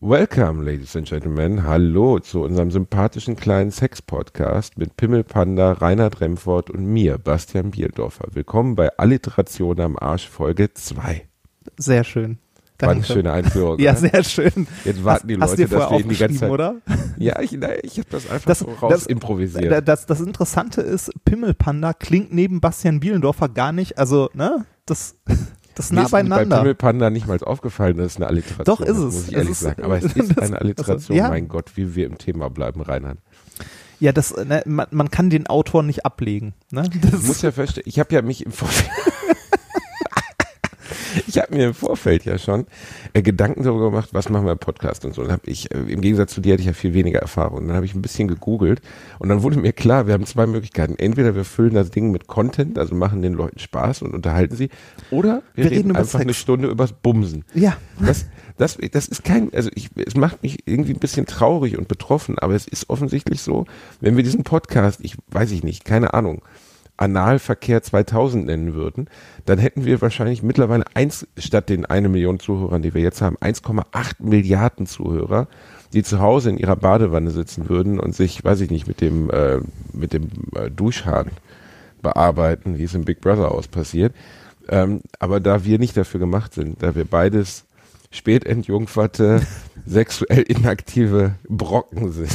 Welcome, ladies and gentlemen. Hallo zu unserem sympathischen kleinen Sex-Podcast mit Pimmelpanda, Reinhard Remford und mir, Bastian Bierdorfer. Willkommen bei Alliteration am Arsch Folge 2. Sehr schön. War eine Danke. schöne Einführung. Ja, oder? sehr schön. Jetzt warten hast, die hast Leute, du dir dass wir die ganze Zeit. oder? Ja, ich, ich habe das einfach Das- so raus das- improvisiert. Das, das Interessante ist, Pimmelpanda klingt neben Bastian Bielendorfer gar nicht, also, ne, das, das ist nah ist bei beieinander. Pimmelpanda nicht mal aufgefallen, dass es eine Alliteration Doch, ist das es. Muss ich ehrlich ist- sagen. Aber es ist das- eine Alliteration, also, ja. mein Gott, wie wir im Thema bleiben, Reinhard. Ja, das, ne, man, man kann den Autor nicht ablegen, ne? Das Ich muss ja verstehen, ich habe ja mich im Vorfeld. Ich habe mir im Vorfeld ja schon äh, Gedanken darüber gemacht, was machen wir im Podcast und so. Dann habe ich, äh, im Gegensatz zu dir hatte ich ja viel weniger Erfahrung. Dann habe ich ein bisschen gegoogelt und dann wurde mir klar, wir haben zwei Möglichkeiten. Entweder wir füllen das Ding mit Content, also machen den Leuten Spaß und unterhalten sie, oder wir, Wir reden, reden über einfach eine Sex. Stunde übers Bumsen. ja, Das, das, das ist kein, also ich, es macht mich irgendwie ein bisschen traurig und betroffen, aber es ist offensichtlich so, wenn wir diesen Podcast, ich weiß ich nicht, keine Ahnung, Analverkehr 2000 nennen würden, dann hätten wir wahrscheinlich mittlerweile eins, statt den eine Million Zuhörern, die wir jetzt haben, 1,8 Milliarden Zuhörer, die zu Hause in ihrer Badewanne sitzen würden und sich, weiß ich nicht, mit dem, äh, mit dem äh, Duschhahn bearbeiten, wie es im Big Brother aus passiert. Ähm, aber da wir nicht dafür gemacht sind, da wir beides spätentjungferte, sexuell inaktive Brocken sind.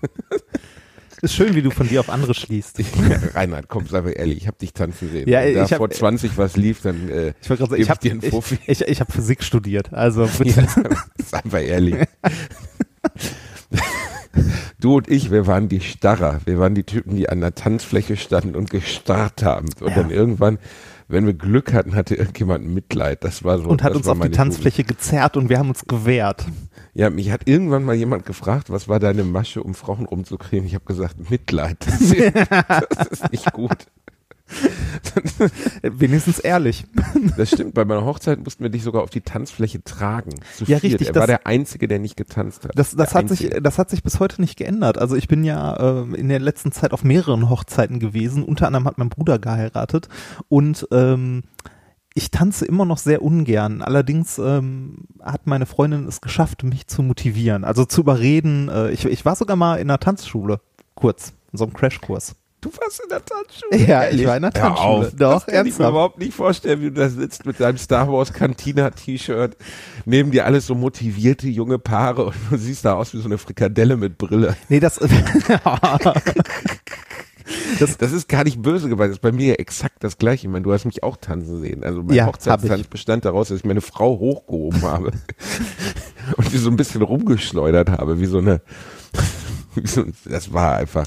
ist schön, wie du von dir auf andere schließt. Reinhard, komm, sei mal ehrlich, ich habe dich tanzen sehen. Ja, Wenn da ich hab- vor 20 was lief, dann äh, Ich sagen, ich habe dir einen Fuffi. ich, ich, ich hab Physik studiert, also bitte. Ja, sei mal ehrlich. Du und ich, wir waren die Starrer. Wir waren die Typen, die an der Tanzfläche standen und gestarrt haben. Und Ja. dann irgendwann, wenn wir Glück hatten, hatte irgendjemand Mitleid. Das war so. und hat uns auf die Tanzfläche gezerrt und wir haben uns gewehrt. Jugend. Ja, mich hat irgendwann mal jemand gefragt, was war deine Masche, um Frauen rumzukriegen? Ich habe gesagt, Mitleid. Das ist, das ist nicht gut. Wenigstens ehrlich. Das stimmt. Bei meiner Hochzeit mussten wir dich sogar auf die Tanzfläche tragen. Zu Ja, viert. richtig, Er war der Einzige, der nicht getanzt hat. Das, das, Der hat sich, das hat sich bis heute nicht geändert. Also ich bin ja ähm, in der letzten Zeit auf mehreren Hochzeiten gewesen. Unter anderem hat mein Bruder geheiratet. Und ähm, ich tanze immer noch sehr ungern. Allerdings ähm, hat meine Freundin es geschafft, mich zu motivieren. Also zu überreden. Äh, ich, ich war sogar mal in einer Tanzschule. Kurz. In so einem Crashkurs. Du warst in der Tanzschule. Ja, Ehrlich? ich war in der Tanzschule. Doch, das kann ich mir überhaupt nicht vorstellen, wie du da sitzt mit deinem Star Wars Cantina T-Shirt. Neben dir alles so motivierte junge Paare und du siehst da aus wie so eine Frikadelle mit Brille. Nee, das. Das ist gar nicht böse gemeint. Das ist bei mir ja exakt das Gleiche. Ich meine, du hast mich auch tanzen sehen. Also mein Ja, Hochzeitstanz bestand daraus, dass ich meine Frau hochgehoben habe und die so ein bisschen rumgeschleudert habe, wie so eine. Wie so, das war einfach.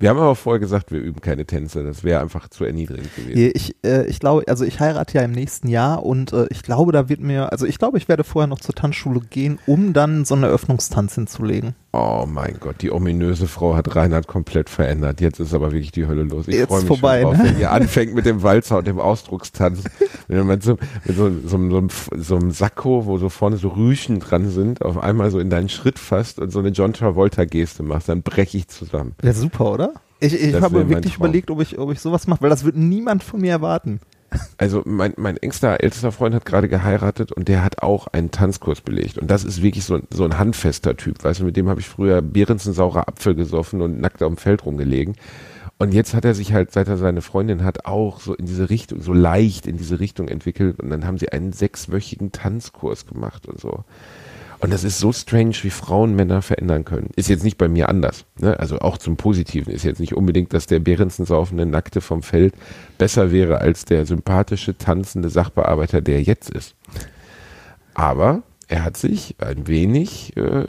Wir haben aber vorher gesagt, wir üben keine Tänze. Das wäre einfach zu erniedrigend gewesen. Ich, äh, ich glaube, also ich heirate ja im nächsten Jahr und äh, ich glaube, da wird mir, also ich glaube, ich werde vorher noch zur Tanzschule gehen, um dann so einen Eröffnungstanz hinzulegen. Oh mein Gott, die ominöse Frau hat Reinhard komplett verändert. Jetzt ist aber wirklich die Hölle los. Ich Jetzt freue mich vorbei, schon drauf, ne? wenn ihr anfängt mit dem Walzer und dem Ausdruckstanz. wenn man so, mit so, so, so, einem- so einem Sakko, wo so vorne so Rüschen dran sind, auf einmal so in deinen Schritt fasst und so eine John Travolta-Geste machst, dann breche ich zusammen. Wäre super, oder? Ich, ich Das habe wirklich überlegt, ob ich, ob ich sowas mache, weil das wird niemand von mir erwarten. Also mein, mein engster, ältester Freund hat gerade geheiratet und der hat auch einen Tanzkurs belegt. Und das ist wirklich so, ein- so ein handfester Typ. Weißt du, mit dem habe ich früher Behrensen saurer Apfel gesoffen und nackt auf dem Feld rumgelegen. Und jetzt hat er sich halt, seit er seine Freundin hat, auch so in diese Richtung, so leicht in diese Richtung entwickelt. Und dann haben sie einen sechswöchigen Tanzkurs gemacht und so. Und das ist so strange, wie Frauen Männer verändern können. Ist jetzt nicht bei mir anders. Ne? Also auch zum Positiven. Ist jetzt nicht unbedingt, dass der Behrensen saufende Nackte vom Feld besser wäre als der sympathische, tanzende Sachbearbeiter, der jetzt ist. Aber er hat sich ein wenig, äh,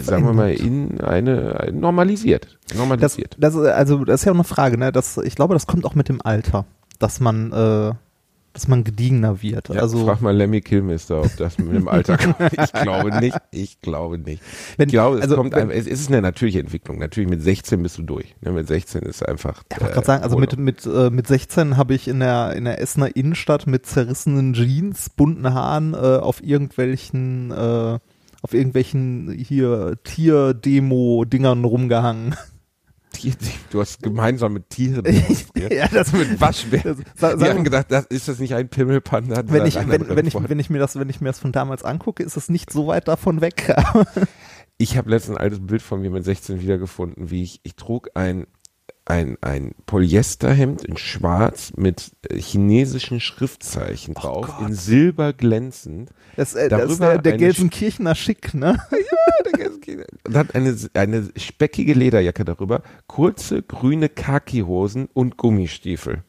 sagen wir mal, in eine, ein- normalisiert. Das, Normalisiert. das, ist- also, das ist ja auch eine Frage, ne? Das, ich glaube, das kommt auch mit dem Alter, dass man, äh, dass man gediegener wird. Ja, also frag mal Lemmy Kilmister, ob das mit dem Alter kommt. Ich glaube nicht. Ich glaube nicht. Wenn- ich glaube, es also kommt wenn- es ist eine natürliche Entwicklung. Natürlich mit 16 bist du durch. Ne, mit 16 ist einfach. Ich wollte gerade sagen, also mit, mit, äh, mit 16 habe ich in der, in der Essener Innenstadt mit zerrissenen Jeans, bunten Haaren äh, auf irgendwelchen, äh, auf irgendwelchen hier Tier-Demo-Dingern rumgehangen. du hast gemeinsam mit Tieren demonstriert. ja, das mit Waschbären. Die sagen- haben gedacht, das, ist das nicht ein Pimmelpanda? wenn ich, wenn, wenn, ich, wenn ich mir das, wenn ich mir das von damals angucke, ist es nicht so weit davon weg. Ich habe letztens ein altes Bild von mir mit 16 wiedergefunden, wie ich, ich trug ein, ein, ein Polyesterhemd in schwarz mit äh, chinesischen Schriftzeichen drauf, Gott. in silber glänzend. Das, äh, das ist Darüber der, der Gelsenkirchener Schick, ne? Und hat eine, eine speckige Lederjacke darüber, kurze grüne Khaki-Hosen und Gummistiefel.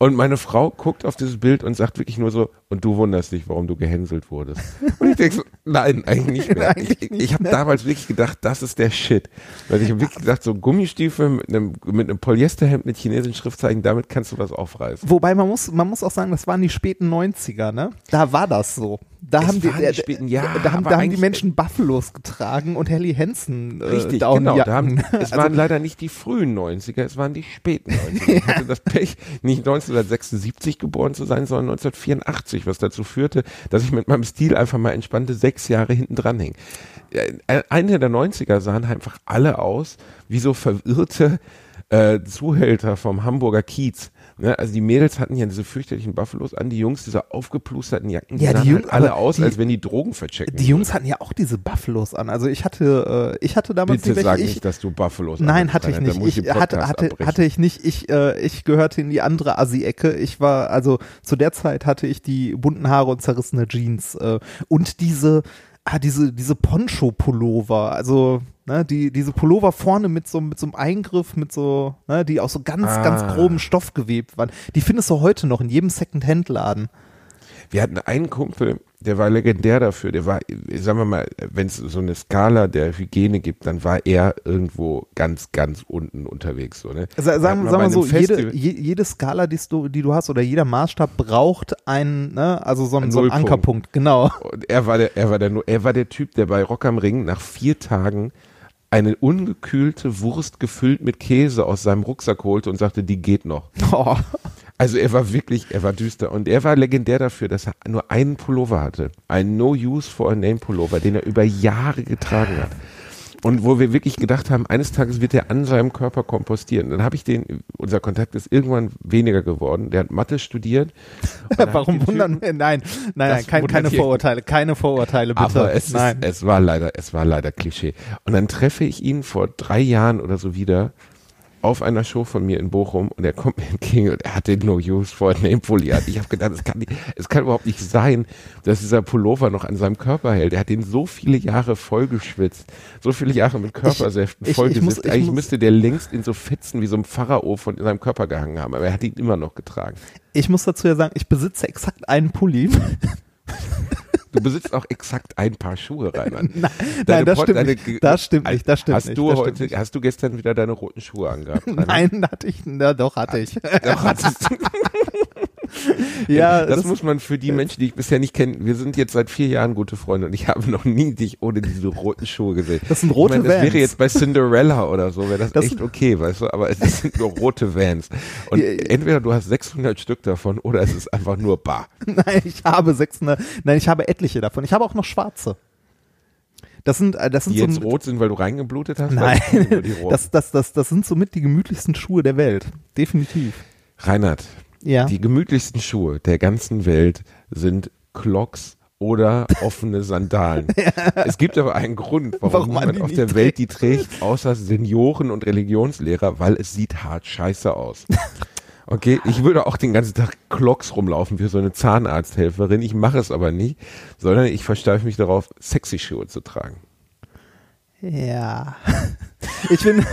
Und meine Frau guckt auf dieses Bild und sagt wirklich nur so, und du wunderst dich, warum du gehänselt wurdest. Und ich denke so, nein, eigentlich nicht mehr. Ich ich habe damals wirklich gedacht, das ist der Shit. Weil ich habe wirklich gedacht, so Gummistiefel mit einem, mit einem Polyesterhemd mit chinesischen Schriftzeichen, damit kannst du was aufreißen. Wobei man muss, man muss auch sagen, das waren die späten 90er, ne? Da war das so. Da Es haben die, äh, späten- ja, da haben, da haben die eigentlich- Menschen Buffalos getragen und Helly Hansen äh, Richtig, genau. Da haben, es waren leider nicht die frühen 90er, es waren die späten 90er. Ich hatte das Pech, nicht 1976 geboren zu sein, sondern 1984, was dazu führte, dass ich mit meinem Stil einfach mal entspannte sechs Jahre hinten dran hing. Äh, Ende der 90er sahen einfach alle aus wie so verwirrte äh, Zuhälter vom Hamburger Kiez. Ne? Also die Mädels hatten ja diese fürchterlichen Buffalos an, die Jungs diese aufgeplusterten Jacken, die Ja, die sahen Jungs- halt alle aus, die- als wenn die Drogen verchecken. Die Jungs hatten ja auch diese Buffalos an. Also ich hatte, äh, ich hatte damals Bitte die sag welche. nicht, Ich, dass du Buffalos nein, hatte ich nicht. Ich hatte, hatte, abbrechen. hatte ich nicht. Ich, äh, ich gehörte in die andere Assi-Ecke. Ich war, also zu der Zeit hatte ich die bunten Haare und zerrissene Jeans äh, und diese, ah, diese, diese Poncho-Pullover. Also ne, die, diese Pullover vorne mit so, mit so einem Eingriff, mit so, ne, die aus so ganz, Ah. ganz grobem Stoff gewebt waren. Die findest du heute noch in jedem Second-Hand-Laden. Wir hatten einen Kumpel, der war legendär dafür. Der war, sagen wir mal, wenn es so eine Skala der Hygiene gibt, dann war er irgendwo ganz, ganz unten unterwegs. So, ne? Wir hatten Sagen, mal wir so, einem jede, jede Skala, die du, die du hast oder jeder Maßstab braucht einen, ne, also so, einen- Ein so einen. Ankerpunkt, genau. Und er war der, er war der, er war der Typ, der bei Rock am Ring nach vier Tagen eine ungekühlte Wurst gefüllt mit Käse aus seinem Rucksack holte und sagte, die geht noch. Oh. Also er war wirklich, er war düster und er war legendär dafür, dass er nur einen Pullover hatte, einen No Use for a Name Pullover, den er über Jahre getragen hat. Und wo wir wirklich gedacht haben, eines Tages wird er an seinem Körper kompostieren. Dann habe ich den, unser Kontakt ist irgendwann weniger geworden. Der hat Mathe studiert. Warum wundern wir? Nein, nein, nein, kein, keine Vorurteile, keine Vorurteile, bitte. Aber es, ist, nein. es war leider, es war leider Klischee. Und dann treffe ich ihn vor drei Jahren oder so wieder auf einer Show von mir in Bochum und er kommt mir entgegen und er hat den No Use for a Name Pulli an. Ich habe gedacht, es kann, nicht, es kann überhaupt nicht sein, dass dieser Pullover noch an seinem Körper hält. Er hat den so viele Jahre vollgeschwitzt, so viele Jahre mit Körpersäften ich- ich Eigentlich muss- müsste der längst in so Fetzen wie so ein Pharao von seinem Körper gehangen haben, aber er hat ihn immer noch getragen. Ich muss dazu ja sagen, ich besitze exakt einen Pulli. Du besitzt auch exakt ein paar Schuhe, Rainer. Nein, Deine das Pot- stimmt deine nicht. Das stimmt nicht, das stimmt hast nicht. Du das heute, hast du gestern wieder deine roten Schuhe angehabt? Rainer? Nein, hatte ich, na, doch, hatte ich. Doch, hattest du. ja, das, muss man für die Menschen, die ich bisher nicht kenne. Wir sind jetzt seit vier Jahren gute Freunde und ich habe noch nie dich ohne diese roten Schuhe gesehen. Das sind rote ich meine, das Vans. wäre jetzt bei Cinderella oder so, wäre das, Das echt okay, weißt du, aber es sind nur rote Vans. Und entweder du hast 600 Stück davon oder es ist einfach nur bar. Nein, ich habe 600, nein, ich habe etliche davon. Ich habe auch noch schwarze. Das sind, äh, das sind Die so jetzt rot sind, weil du reingeblutet hast? Nein, das, das, das, das sind somit die gemütlichsten Schuhe der Welt. Definitiv. Reinhard, Ja. Die gemütlichsten Schuhe der ganzen Welt sind Clocks oder offene Sandalen. Es gibt aber einen Grund, warum, Warum man auf der Welt die trägt, außer Senioren und Religionslehrer, weil es sieht hart scheiße aus. Okay, ich würde auch den ganzen Tag Clocks rumlaufen wie so eine Zahnarzthelferin. Ich mache es aber nicht, sondern ich versteife mich darauf, sexy Schuhe zu tragen. Ja. Ich bin,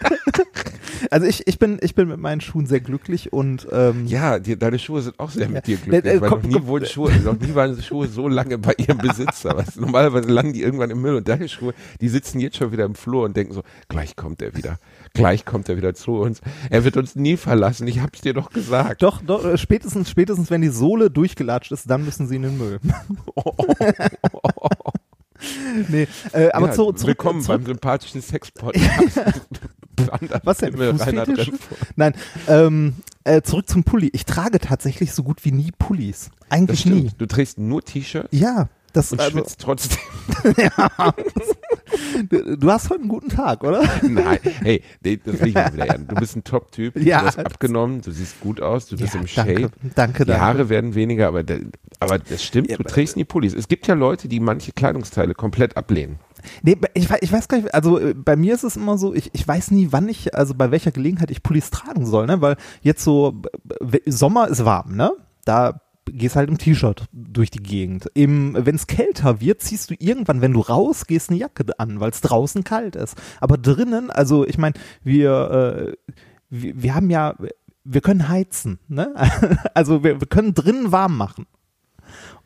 also ich, ich bin, ich bin mit meinen Schuhen sehr glücklich und ähm, Ja, die, deine Schuhe sind auch sehr mit dir glücklich, äh, weil komm, noch nie komm, wurden Schuhe, noch nie waren Schuhe so lange bei ihrem Besitzer. Weißt, normalerweise landen die irgendwann im Müll und deine Schuhe, die sitzen jetzt schon wieder im Flur und denken so, gleich kommt er wieder, Gleich kommt er wieder zu uns. Er wird uns nie verlassen. Ich hab's dir doch gesagt. Doch, doch, äh, spätestens, spätestens, wenn die Sohle durchgelatscht ist, dann müssen sie in den Müll. nee, äh, aber Ja, zu, zurück, Willkommen zurück, beim sympathischen Sex-Podcast. Was denn? Fußfetisch? Nein, ähm, äh, zurück zum Pulli. Ich trage tatsächlich so gut wie nie Pullis. Eigentlich nie. Du trägst nur T-Shirt Ja, das und also, schwitzt trotzdem. du, du hast heute einen guten Tag, oder? Nein, hey, das will ich mal wieder. Du bist ein Top-Typ. Ja. Du hast abgenommen, du siehst gut aus, du bist Ja, im Shade. danke, danke, Die danke. Haare werden weniger, aber, der, aber das stimmt, Ja, du trägst nie Pullis. Es gibt ja Leute, die manche Kleidungsteile komplett ablehnen. Nee, ich, ich weiß gar nicht, also äh, bei mir ist es immer so, ich, ich weiß nie, wann ich, also bei welcher Gelegenheit ich Pullis tragen soll, ne? Weil jetzt so, Sommer ist warm, ne? Da gehst halt im T-Shirt durch die Gegend. Wenn es kälter wird, ziehst du irgendwann, wenn du rausgehst, eine Jacke an, weil es draußen kalt ist. Aber drinnen, also ich meine, wir, äh, wir, wir haben ja, wir können heizen, ne? Also wir, wir können drinnen warm machen.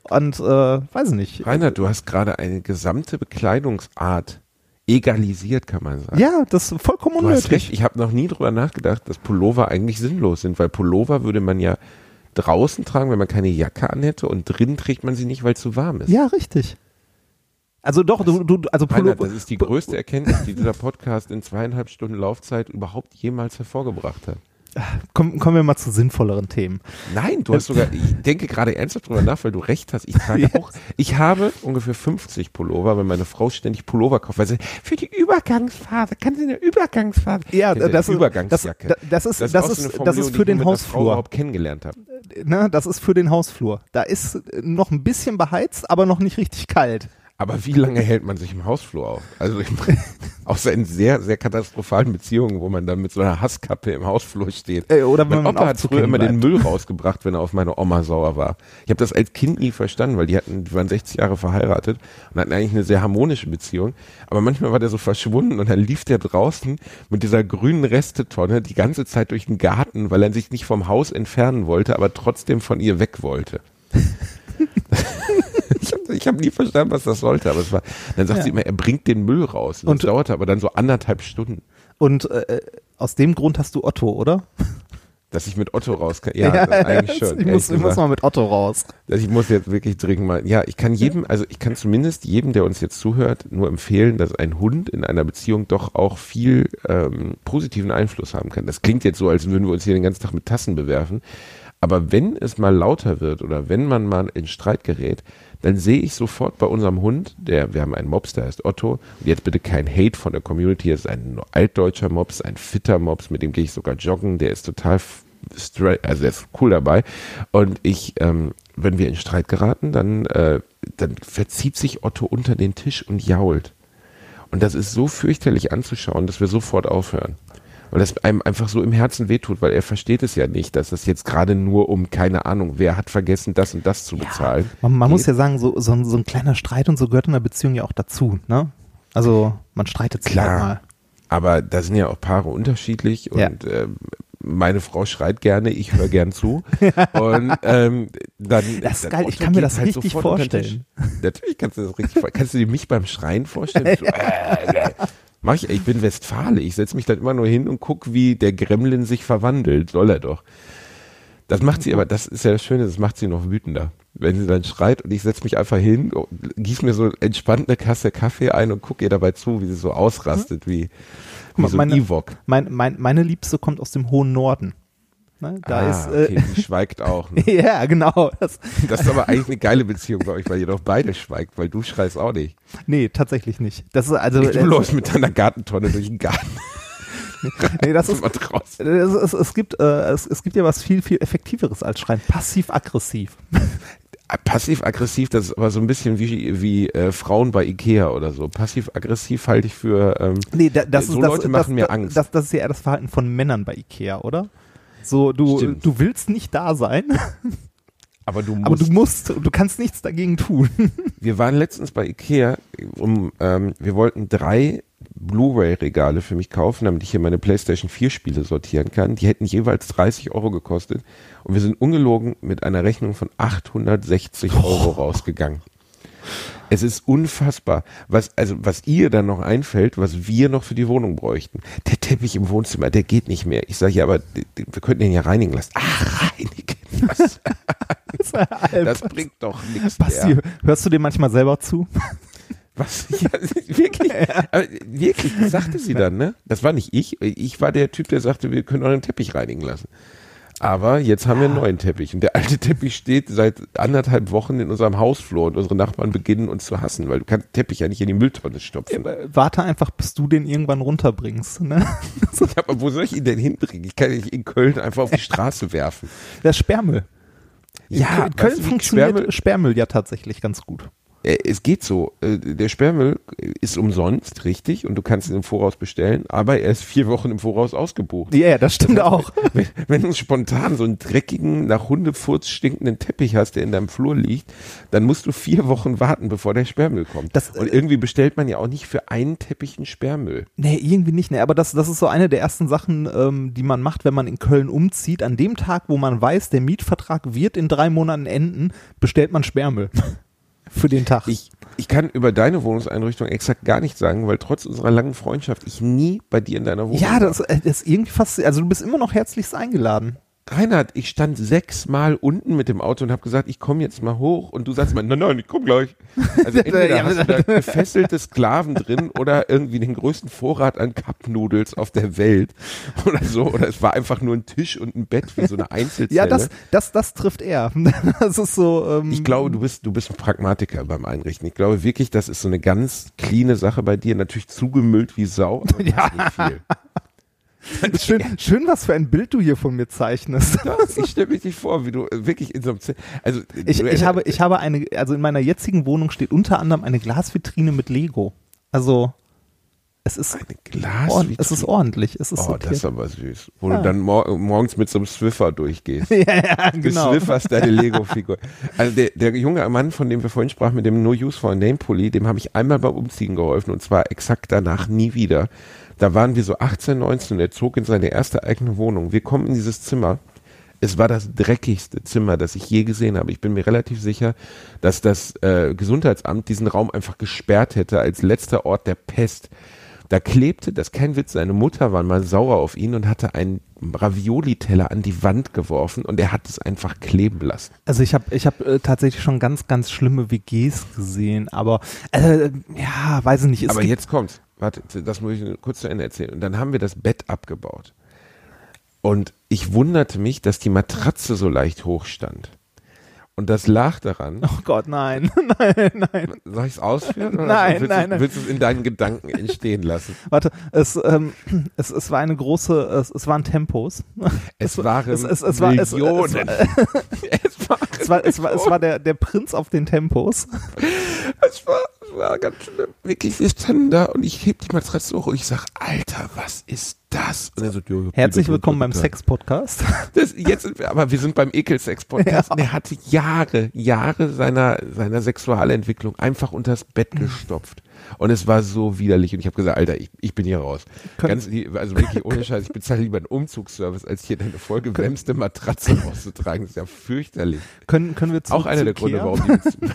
Und äh, weiß ich nicht. Reinhard, du hast gerade eine gesamte Bekleidungsart egalisiert, kann man sagen. Ja, das ist vollkommen Du hast unnötig. recht, ich habe noch nie drüber nachgedacht, dass Pullover eigentlich sinnlos sind, weil Pullover würde man ja draußen tragen, wenn man keine Jacke anhätte und drin trägt man sie nicht, weil es zu warm ist. Ja, richtig. Also doch, du, du also Pullover. das ist die größte Erkenntnis, die dieser Podcast in zweieinhalb Stunden Laufzeit überhaupt jemals hervorgebracht hat. Komm, kommen wir mal zu sinnvolleren Themen. Nein, du hast sogar, ich denke gerade ernsthaft drüber nach, weil du recht hast. Ich trage Ja. auch, ich habe ungefähr 50 Pullover, weil meine Frau ständig Pullover kauft, weil sie, für die Übergangsphase, kann sie eine Übergangsphase. Ja, das die ist- Übergangsjacke. das- das ist- das so ist- eine das ist für den Hausflur. überhaupt kennengelernt habe. Ne, das ist für den Hausflur. Da ist noch ein bisschen beheizt, aber noch nicht richtig kalt. Aber wie lange hält man sich im Hausflur auf? Also ich, außer in sehr, sehr katastrophalen Beziehungen, wo man dann mit so einer Hasskappe im Hausflur steht. Äh, oder Mein Opa hat früher immer den bleibt. Müll rausgebracht, wenn er auf meine Oma sauer war. Ich habe das als Kind nie verstanden, weil die hatten, die waren 60 Jahre verheiratet und hatten eigentlich eine sehr harmonische Beziehung. Aber manchmal war der so verschwunden und dann lief der draußen mit dieser grünen Restetonne die ganze Zeit durch den Garten, weil er sich nicht vom Haus entfernen wollte, aber trotzdem von ihr weg wollte. ich habe nie verstanden, was das sollte, aber es war, dann sagt Ja. sie immer, er bringt den Müll raus. Und das Und- dauerte aber dann so anderthalb Stunden, Und äh, aus dem Grund hast du Otto, oder? dass ich mit Otto raus kann. Ja, das eigentlich schon. Ich muss, ich muss mal mit Otto raus. Ich muss jetzt wirklich dringend mal, ja, ich kann jedem, also ich kann zumindest jedem, der uns jetzt zuhört, nur empfehlen, dass ein Hund in einer Beziehung doch auch viel ähm, positiven Einfluss haben kann. Das klingt jetzt so, als würden wir uns hier den ganzen Tag mit Tassen bewerfen. Aber wenn es mal lauter wird oder wenn man mal in Streit gerät, dann sehe ich sofort bei unserem Hund, der, wir haben einen Mops, der heißt Otto, und jetzt bitte kein Hate von der Community, das ist ein altdeutscher Mops, ein fitter Mops, mit dem gehe ich sogar joggen, der ist total also der ist cool dabei. Und ich, ähm, wenn wir in Streit geraten, dann, äh, dann verzieht sich Otto unter den Tisch und jault. Und das ist so fürchterlich anzuschauen, dass wir sofort aufhören. Weil das einem einfach so im Herzen wehtut, weil er versteht es ja nicht, dass es jetzt gerade nur um, keine Ahnung, wer hat vergessen, das und das zu bezahlen. Man, man muss ja sagen, so, so, ein- so ein kleiner Streit und so gehört in einer Beziehung ja auch dazu. Ne? Also man streitet sich Klar. halt mal. Aber da sind ja auch Paare unterschiedlich und Ja. ähm, meine Frau schreit gerne, ich höre gern zu. und ähm, dann. Das ist dann geil, ich kann mir das richtig unter den vorstellen. Natürlich kannst du das richtig vorstellen. Kannst du dir mich beim Schreien vorstellen? So, äh, äh. Mach ich, ich bin Westfale. Ich setze mich dann immer nur hin und guck, wie der Gremlin sich verwandelt. Soll er doch. Das macht sie aber, das ist ja das Schöne, das macht sie noch wütender. Wenn sie dann schreit und ich setze mich einfach hin, gieß mir so entspannt eine Kasse Kaffee ein und gucke ihr dabei zu, wie sie so ausrastet, wie, wie mal, so ein Ewok. Mein, mein, meine Liebste kommt aus dem hohen Norden. Ne? Da ah, ist, äh, okay, die schweigt auch. Ne? ja, genau. Das, Das ist aber eigentlich eine geile Beziehung bei euch, weil ihr doch beide schweigt, weil du schreist auch nicht. nee, tatsächlich nicht. Das ist also. Du äh, läufst mit deiner Gartentonne durch den Garten. nee, das ist, draußen. es, es, gibt, äh, es, es gibt ja was viel, viel effektiveres als Schreien. Passiv-aggressiv. Passiv-aggressiv, das ist aber so ein bisschen wie, wie äh, Frauen bei Ikea oder so. Passiv-aggressiv halte ich für, ähm, Nee, da, das So ist, das, Leute das, machen mir das, Angst. Das, das ist ja eher das Verhalten von Männern bei Ikea, oder? So, du, Stimmt. du willst nicht da sein, aber du musst. aber du musst, du kannst nichts dagegen tun. Wir waren letztens bei Ikea, um, ähm, wir wollten drei Blu-ray-Regale für mich kaufen, damit ich hier meine PlayStation 4 Spiele sortieren kann. Die hätten jeweils 30 Euro gekostet und wir sind ungelogen mit einer Rechnung von 860 Euro rausgegangen. Es ist unfassbar, was also was ihr dann noch einfällt, was wir noch für die Wohnung bräuchten. Der Teppich im Wohnzimmer, der geht nicht mehr. Ich sage ja, aber wir könnten den ja reinigen lassen. Ach, reinigen. Was? das bringt doch nichts Basti, hörst du dir manchmal selber zu? Was? Ja, wirklich? Aber wirklich, das sagte sie dann, ne? Das war nicht ich. Ich war der Typ, der sagte, wir können euren Teppich reinigen lassen. Aber jetzt haben wir einen neuen Teppich. Und der alte Teppich steht seit anderthalb Wochen in unserem Hausflur und unsere Nachbarn beginnen uns zu hassen, weil du kannst Teppich ja nicht in die Mülltonne stopfen. Ja, warte einfach, bis du den irgendwann runterbringst. Ne? ja, aber wo soll ich ihn denn hinbringen? Ich kann ihn in Köln einfach auf die Straße werfen. Der Sperrmüll. Ja, in Köln funktioniert Sperrmüll, Sperrmüll ja tatsächlich ganz gut. Äh, es geht so. Äh, der Sperrmüll ist umsonst, richtig, und du kannst ihn im Voraus bestellen, aber er ist vier Wochen im Voraus ausgebucht. Ja, yeah, das stimmt das heißt, auch. Wenn, wenn, du spontan so einen dreckigen, nach Hundefurz stinkenden Teppich hast, der in deinem Flur liegt, dann musst du vier Wochen warten, bevor der Sperrmüll kommt. Das, und irgendwie bestellt man ja auch nicht für einen Teppich einen Sperrmüll. Nee, irgendwie nicht. Nee, aber das, das ist so eine der ersten Sachen, ähm, die man macht, wenn man in Köln umzieht. An dem Tag, wo man weiß, der Mietvertrag wird in drei Monaten enden, bestellt man Sperrmüll für den Tag. Ich, ich kann über deine Wohnungseinrichtung exakt gar nichts sagen, weil trotz unserer langen Freundschaft ich nie bei dir in deiner Wohnung Ja, das, äh, das ist irgendwie fast, also du bist immer noch herzlichst eingeladen. Reinhard, ich stand sechsmal unten mit dem Auto und habe gesagt, ich komme jetzt mal hoch und du sagst mal, nein, nein, ich komme gleich. Also entweder hast du da gefesselte Sklaven drin oder irgendwie den größten Vorrat an Cup-Nudels auf der Welt oder so. Oder es war einfach nur ein Tisch und ein Bett wie so eine Einzelzelle. Ja, das, das, das trifft er. Das ist so. Ähm ich glaube, du bist, du bist ein Pragmatiker beim Einrichten. Ich glaube wirklich, das ist so eine ganz cleane Sache bei dir. Natürlich zugemüllt wie Sau, aber ja. Schön, schön, was für ein Bild du hier von mir zeichnest. Ich stelle mich nicht vor, wie du wirklich in so einem, Z also ich, ich habe, ich habe eine, also in meiner jetzigen Wohnung steht unter anderem eine Glasvitrine mit Lego. Also es ist eine Glasvitrine. Es ist ordentlich. Es ist oh, sortiert. das ist aber süß. Wo ja. du dann mor morgens mit so einem Swiffer durchgehst. ja, ja, genau. Du swifferst deine Lego-Figur. Also der, der junge Mann, von dem wir vorhin sprachen, mit dem No Use for a Name Pulli, dem habe ich einmal beim Umziehen geholfen und zwar exakt danach nie wieder. Da waren wir so 18, 19 und er zog in seine erste eigene Wohnung. Wir kommen in dieses Zimmer. Es war das dreckigste Zimmer, das ich je gesehen habe. Ich bin mir relativ sicher, dass das äh, Gesundheitsamt diesen Raum einfach gesperrt hätte als letzter Ort der Pest. Da klebte, das kein Witz, seine Mutter war mal sauer auf ihn und hatte einen Ravioli-Teller an die Wand geworfen und er hat es einfach kleben lassen. Also ich habe ich hab, äh, tatsächlich schon ganz, ganz schlimme WGs gesehen, aber äh, ja, weiß ich nicht. aber jetzt kommt's warte, das muss ich kurz zu Ende erzählen. Und dann haben wir das Bett abgebaut. Und ich wunderte mich, dass die Matratze so leicht hoch stand. Und das lag daran. Oh Gott, nein, nein, nein. Soll ich es ausführen? Oder nein, willst nein, nein. Willst du es in deinen Gedanken entstehen lassen? Warte, es, ähm, es, es war eine große, es, es waren Tempos. Es, es waren es, es, es war, es, Millionen. Es, war, es, war, es, war, es war der, der Prinz auf den Tempos. Es war, es war ganz schlimm. Wirklich, wir standen da und ich heb die Matratze hoch und ich sag, Alter, was ist das? So, Herzlich willkommen beim Sex-Podcast. Jetzt sind wir, aber wir sind beim Ekel-Sex-Podcast. Ja. Und er hatte Jahre, Jahre seiner, seiner Sexualentwicklung einfach unters Bett gestopft. Und es war so widerlich. Und ich habe gesagt, Alter, ich, ich bin hier raus. Ganz, also wirklich ohne Scheiß, ich bezahle lieber einen Umzugsservice, als hier deine vollgewämste Matratze rauszutragen. Das ist ja fürchterlich. Können, können wir zu, Auch einer der Gründe, warum die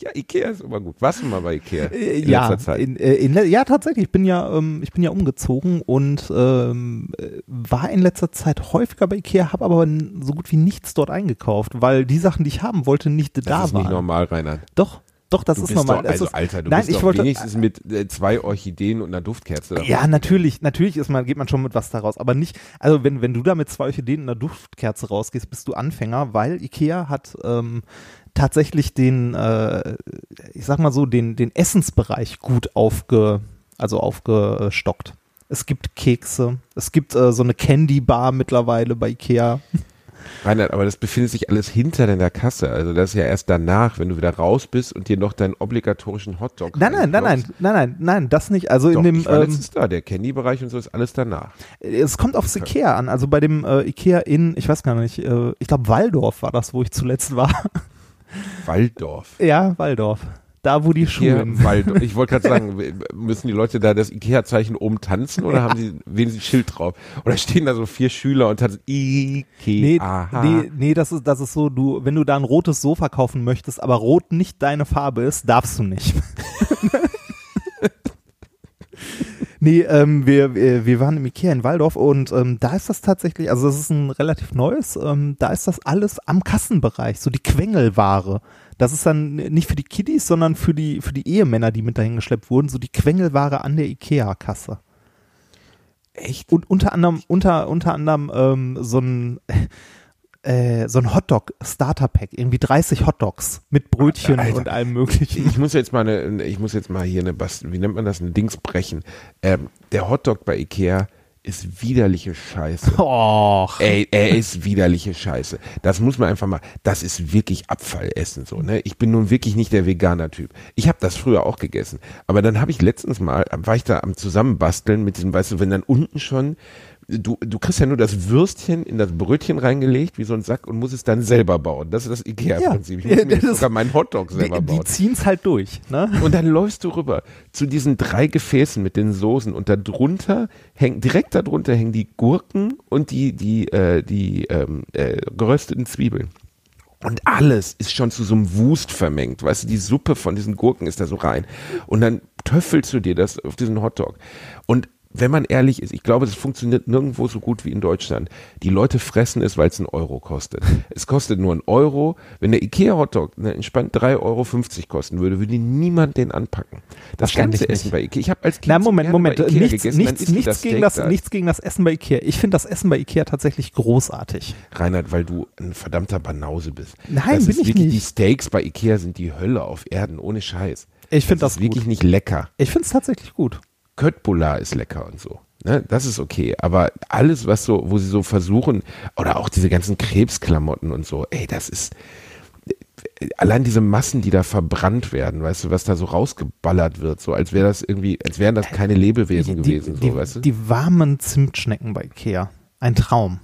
Ja, Ikea ist immer gut. Warst du mal bei Ikea in äh, ja, letzter Zeit? In, äh, in, ja, tatsächlich. Ich bin ja, ähm, ich bin ja umgezogen und ähm, war in letzter Zeit häufiger bei Ikea, habe aber so gut wie nichts dort eingekauft, weil die Sachen, die ich haben wollte, nicht das da waren. Das ist nicht normal, Reinhard. Doch. Doch, das du ist normal. Doch, also ist, Alter, du nein, bist ich doch wollte, wenigstens mit äh, zwei Orchideen und einer Duftkerze dabei. Ja, natürlich, natürlich ist man, geht man schon mit was daraus, aber nicht, also wenn, wenn du da mit zwei Orchideen und einer Duftkerze rausgehst, bist du Anfänger, weil Ikea hat ähm, tatsächlich den, äh, ich sag mal so, den, den Essensbereich gut aufge, also aufgestockt. Es gibt Kekse, es gibt äh, so eine Candy Bar mittlerweile bei Ikea. Reinhard, aber das befindet sich alles hinter deiner Kasse. Also das ist ja erst danach, wenn du wieder raus bist und dir noch deinen obligatorischen Hotdog. Nein, nein, nein, nein, nein, nein, nein, das nicht. Also Doch, in dem. Ich war ähm, da, der Candy-Bereich und so ist alles danach. Es kommt aufs. Ikea an. Also bei dem äh, Ikea in, ich weiß gar nicht, äh, ich glaube Waldorf war das, wo ich zuletzt war. Waldorf. Ja, Waldorf. da wo die Ikea Schulen. Wald. Ich wollte gerade sagen, müssen die Leute da das Ikea-Zeichen oben tanzen oder haben sie wenigstens ein Schild drauf? Oder stehen da so vier Schüler und tanzen Ikea? Nee, nee, nee, das ist, das ist so, du, wenn du da ein rotes Sofa kaufen möchtest, aber rot nicht deine Farbe ist, darfst du nicht. nee, ähm, wir, wir, wir waren im Ikea in Waldorf und ähm, da ist das tatsächlich, also das ist ein relativ neues, ähm, da ist das alles am Kassenbereich, so die Quengelware. Das ist dann nicht für die Kiddies, sondern für die, für die Ehemänner, die mit dahin geschleppt wurden, so die Quengelware an der Ikea-Kasse. Echt? Und unter anderem, unter, unter anderem ähm, so ein äh, so ein Hotdog Starter Pack, irgendwie 30 Hotdogs mit Brötchen Alter. und allem möglichen. Ich muss jetzt mal eine, ich muss jetzt mal hier eine Bastel, wie nennt man das, ein Dings brechen. Ähm, der Hotdog bei Ikea ist widerliche Scheiße. Och. Ey, er ist widerliche Scheiße. Das muss man einfach mal, das ist wirklich Abfallessen so, ne? Ich bin nun wirklich nicht der Veganer-Typ. Ich habe das früher auch gegessen. Aber dann habe ich letztens mal, war ich da am Zusammenbasteln mit diesem, weißt du, wenn dann unten schon, du, du kriegst ja nur das Würstchen in das Brötchen reingelegt, wie so ein Sack, und musst es dann selber bauen. Das ist das Ikea-Prinzip. Ich muss Ja, mir sogar meinen Hotdog Die, selber die bauen. ziehen's halt durch, ne? Und dann läufst du rüber zu diesen drei Gefäßen mit den Soßen und da drunter hängen, direkt darunter hängen die Gurken und die, die, äh, die ähm, äh, gerösteten Zwiebeln. Und alles ist schon zu so einem Wust vermengt. Weißt du, die Suppe von diesen Gurken ist da so rein. Und dann töffelst du dir das auf diesen Hotdog. Und wenn man ehrlich ist, ich glaube, das funktioniert nirgendwo so gut wie in Deutschland. Die Leute fressen es, weil es einen Euro kostet. Es kostet nur einen Euro. Wenn der Ikea-Hotdog ne, entspannt 3,50 Euro kosten würde, würde niemand den anpacken. Das ganze. Essen bei Ikea. Ich habe als Kind Na, Moment, Moment. bei Ikea Nichts, gegessen, nichts, nichts, das gegen das, da. nichts gegen das Essen bei Ikea. Ich finde das Essen bei Ikea tatsächlich großartig. Reinhard, weil du ein verdammter Banause bist. Nein, das bin ist ich wirklich, nicht. Die Steaks bei Ikea sind die Hölle auf Erden, ohne Scheiß. Ich finde das das, ist wirklich nicht lecker. Ich finde es tatsächlich gut. Köttbullar ist lecker und so. Ne? Das ist okay. Aber alles, was so, wo sie so versuchen, oder auch diese ganzen Krebsklamotten und so, ey, das ist. Allein diese Massen, die da verbrannt werden, weißt du, was da so rausgeballert wird, so als wäre das irgendwie, als wären das keine Lebewesen die, gewesen, die, so, weißt du? die warmen Zimtschnecken bei Ikea. Ein Traum.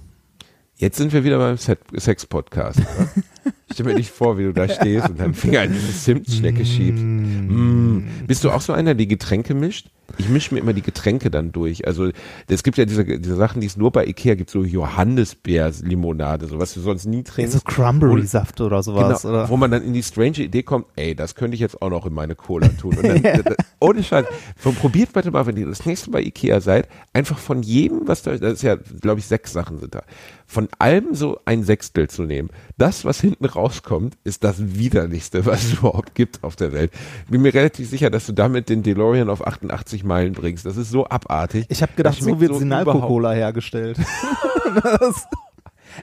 Jetzt sind wir wieder beim Sex-Podcast. Stell mir nicht vor, wie du da stehst und deinen Finger in diese Zimtschnecke schiebst. Mm. Bist du auch so einer, der Getränke mischt? Ich mische mir immer die Getränke dann durch. Also es gibt ja diese, diese Sachen, die es nur bei Ikea gibt, so Johannisbeer-Limonade, so was du sonst nie So trinkst. Cranberry-Saft oder sowas. Genau, oder? wo man dann in die strange Idee kommt, ey, das könnte ich jetzt auch noch in meine Cola tun. Dann, das- ohne Scheiß. So, probiert bitte mal, wenn ihr das nächste Mal bei Ikea seid, einfach von jedem, was da, das ist ja, glaube ich, sechs Sachen sind da, von allem so ein Sechstel zu nehmen. Das, was hinten rauskommt, ist das widerlichste, was es überhaupt gibt auf der Welt. Bin mir relativ sicher, dass du damit den DeLorean auf 88 Meilen bringst. Das ist so abartig. Ich habe gedacht, so wird so Sinalco-Cola hergestellt.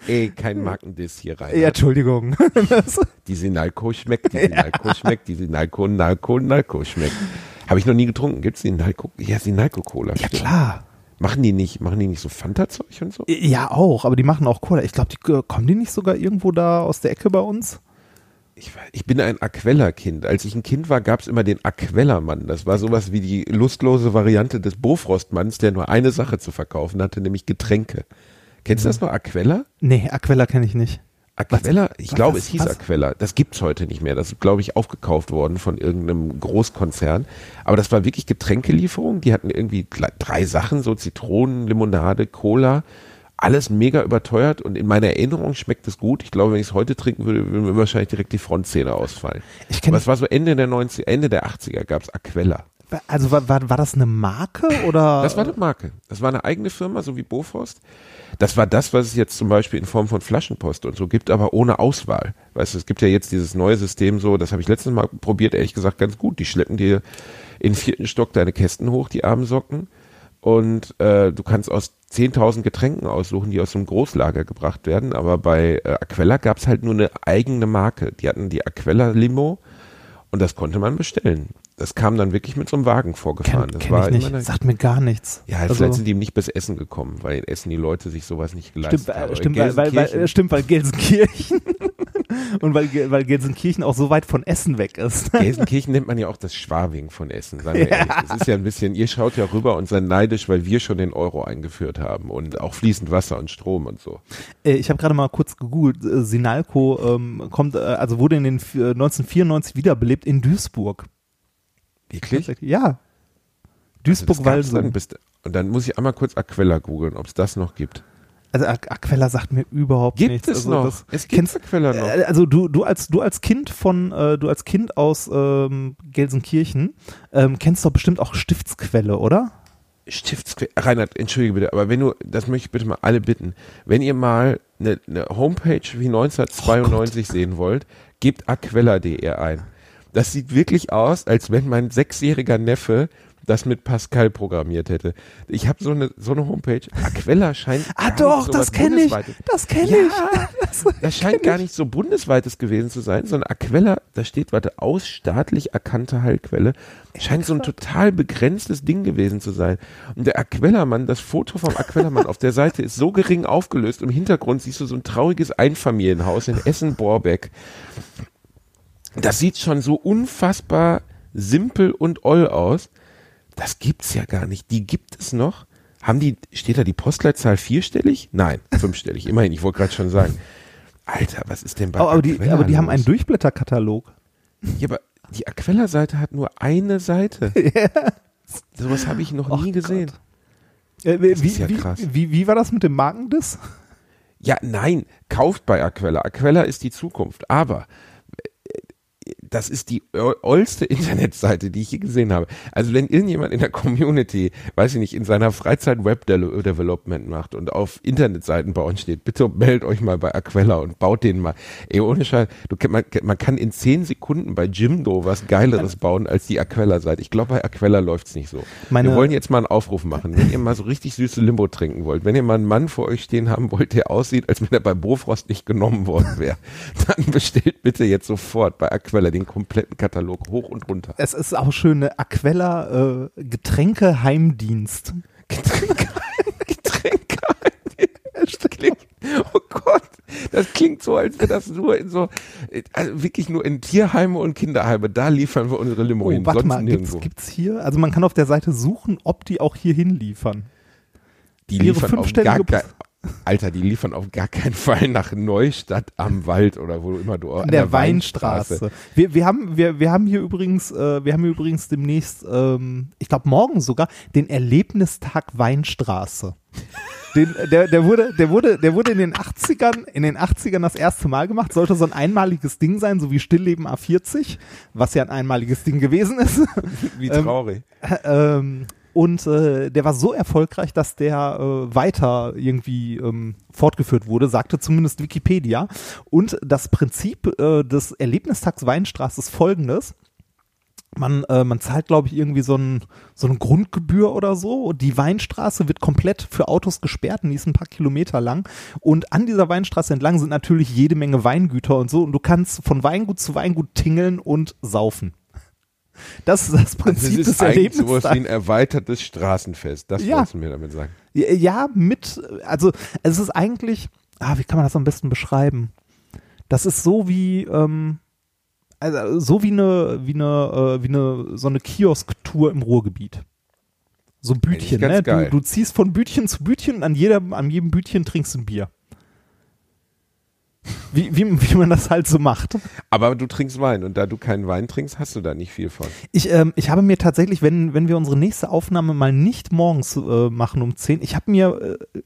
Ey, kein Markendiss hier rein. ja, Entschuldigung. Das, Die Sinalco schmeckt, die Sinalco schmeckt, die Sinalco, Nalco, Nalco schmeckt. Habe ich noch nie getrunken. Gibt's Sinalco? Ja, Sinalco-Cola. ja, stimmt. klar. Machen die nicht, machen die nicht so Fanta-Zeug und so? Ja, auch, aber die machen auch Cola. Ich glaube, die äh, kommen die nicht sogar irgendwo da aus der Ecke bei uns? Ich, ich bin ein Aquella-Kind. Als ich ein Kind war, gab's immer den Aquella-Mann. Das war sowas wie die lustlose Variante des Bofrost-Manns, der nur eine Sache zu verkaufen hatte, nämlich Getränke. Kennst du das noch, Aquella? Nee, Aquella kenne ich nicht. Aquella, ich was- glaube, was- es hieß was? Aquella. Das gibt's heute nicht mehr. Das ist, glaube ich, aufgekauft worden von irgendeinem Großkonzern. Aber das war wirklich Getränkelieferung. Die hatten irgendwie drei Sachen, so Zitronen, Limonade, Cola. Alles mega überteuert und in meiner Erinnerung schmeckt es gut. Ich glaube, wenn ich es heute trinken würde, würden mir wahrscheinlich direkt die Frontzähne ausfallen. Ich Aber es war so Ende der 90 Ende der 80er gab's Aquella. Also war, war, war das eine Marke oder? Das war eine Marke. Das war eine eigene Firma, so wie Bofrost. Das war das, was es jetzt zum Beispiel in Form von Flaschenpost und so gibt, aber ohne Auswahl. Weißt du, es gibt ja jetzt dieses neue System so, das habe ich letztes Mal probiert, ehrlich gesagt ganz gut. Die schleppen dir in vierten Stock deine Kästen hoch, die armen Socken. Und äh, du kannst aus 10.000 Getränken aussuchen, die aus einem Großlager gebracht werden. Aber bei äh, Aquella gab es halt nur eine eigene Marke. Die hatten die Aquella Limo und das konnte man bestellen. Das kam dann wirklich mit so einem Wagen vorgefahren. Kenn, das kenn war ich nicht. Sagt mir gar nichts. ja, Also- vielleicht sind die ihm nicht bis Essen gekommen, weil in Essen die Leute sich sowas nicht geleistet Stimmt, haben. äh, stimmt, weil, weil, weil, Gelsenkirchen- stimmt, weil Gelsenkirchen und weil, weil Gelsenkirchen auch so weit von Essen weg ist. Gelsenkirchen nennt man ja auch das Schwabing von Essen, sagen wir ehrlich. Das ist ja ein bisschen, ihr schaut ja rüber und seid neidisch, weil wir schon den Euro eingeführt haben und auch fließend Wasser und Strom und so. Äh, Ich habe gerade mal kurz gegoogelt. äh, Sinalco ähm, kommt, also wurde in den äh, 1994 wiederbelebt in Duisburg. Wirklich? Ja. Also Duisburg-Walsum. bis, und dann muss ich einmal kurz Aquella googeln, ob es das noch gibt. Also Aqu- Aquella sagt mir überhaupt Gibt nichts. es also noch? Das, es gibt kennst, Aquella noch. äh, also du, du als du als Kind von äh, du als Kind aus ähm, Gelsenkirchen ähm, kennst doch bestimmt auch Stiftsquelle, oder? Stiftsquelle. Reinhard, entschuldige bitte, aber wenn du, das möchte ich bitte mal alle bitten, wenn ihr mal eine, eine Homepage wie 1992 sehen wollt, gebt aquella.de ein. Das sieht wirklich aus, als wenn mein sechsjähriger Neffe das mit Pascal programmiert hätte. Ich habe so eine, so eine Homepage. Aquella scheint. Ah doch, so das kenne ich. Das kenne Ja, ich. Das, Das scheint gar nicht so bundesweites gewesen zu sein, sondern Aquella, da steht, warte, aus staatlich erkannte Heilquelle, scheint so ein total begrenztes Ding gewesen zu sein. Und der Aquella-Mann, das Foto vom Aquella-Mann auf der Seite ist so gering aufgelöst, im Hintergrund siehst du so ein trauriges Einfamilienhaus in Essen-Borbeck. Das sieht schon so unfassbar simpel und oll aus. Das gibt's ja gar nicht. Die gibt es noch. Haben die, steht da die Postleitzahl vierstellig? Nein, fünfstellig. Immerhin, ich wollte gerade schon sagen. Alter, was ist denn bei aber, aber, die, aber die haben los? einen Durchblätterkatalog. Ja, aber die Aquella-Seite hat nur eine Seite. Sowas habe ich noch Och nie gesehen. Äh, wie, Das ist ja wie, krass. Wie, wie war das mit dem Markendiss? Ja, nein, kauft bei Aquella. Aquella ist die Zukunft. Aber äh, das ist die ollste Internetseite, die ich je gesehen habe. Also wenn irgendjemand in der Community, weiß ich nicht, in seiner Freizeit Web De- Development macht und auf Internetseiten bauen steht, bitte meldet euch mal bei Aquella und baut den mal. Ey, ohne Scheiß, du, man, man kann in zehn Sekunden bei Jimdo was Geileres bauen als die Aquella-Seite. Ich glaube, bei Aquella läuft's nicht so. Meine- Wir wollen jetzt mal einen Aufruf machen. Wenn ihr mal so richtig süße Limbo trinken wollt, wenn ihr mal einen Mann vor euch stehen haben wollt, der aussieht, als wenn er bei Bofrost nicht genommen worden wäre, dann bestellt bitte jetzt sofort bei Aquella den kompletten Katalog hoch und runter. Es ist auch schön, eine Aquella äh, Getränke-Heimdienst. Getränke, Getränke. Das klingt, oh Gott, das klingt so, als wäre das nur in so, also wirklich nur in Tierheime und Kinderheime. Da liefern wir unsere Limo Oh, hin, warte sonst mal, nirgendwo. gibt's hier? Also man kann auf der Seite suchen, ob die auch hier hinliefern. Die ihre liefern auf gar kein, Alter, die liefern auf gar keinen Fall nach Neustadt am Wald oder wo immer du In der, Weinstraße. Wir, wir, haben, wir, wir haben hier übrigens, äh, wir haben hier übrigens demnächst, ähm, ich glaube morgen sogar, den Erlebnistag Weinstraße. Den, der, der, wurde, der, wurde, der wurde in den 80ern, in den 80ern das erste Mal gemacht, sollte so ein einmaliges Ding sein, so wie Stillleben A40, was ja ein einmaliges Ding gewesen ist. Wie Ähm, traurig. ähm, und äh, der war so erfolgreich, dass der äh, weiter irgendwie ähm, fortgeführt wurde, sagte zumindest Wikipedia. Und das Prinzip äh, des Erlebnistags Weinstraße ist folgendes. Man, äh, man zahlt, glaube ich, irgendwie so, ein, so eine Grundgebühr oder so. Die Weinstraße wird komplett für Autos gesperrt und die ist ein paar Kilometer lang. Und an dieser Weinstraße entlang sind natürlich jede Menge Weingüter und so. Und du kannst von Weingut zu Weingut tingeln und saufen. Das ist das Also Prinzip es des ist eigentlich sowas Erlebnistags. wie ein erweitertes Straßenfest. Das Ja. wolltest du mir damit sagen. Ja, mit, also es ist eigentlich, ah, wie kann man das am besten beschreiben? Das ist so wie, ähm, also so wie eine, wie eine, äh, wie eine, so eine Kiosk-Tour im Ruhrgebiet. So Bütchen, ganz ne? Du, du ziehst von Bütchen zu Bütchen und an jedem, an jedem Bütchen trinkst du ein Bier. Wie, wie, wie man das halt so macht. Aber du trinkst Wein und da du keinen Wein trinkst, hast du da nicht viel von. Ich, ähm, ich habe mir tatsächlich, wenn, wenn wir unsere nächste Aufnahme mal nicht morgens äh, machen um 10, ich habe mir äh,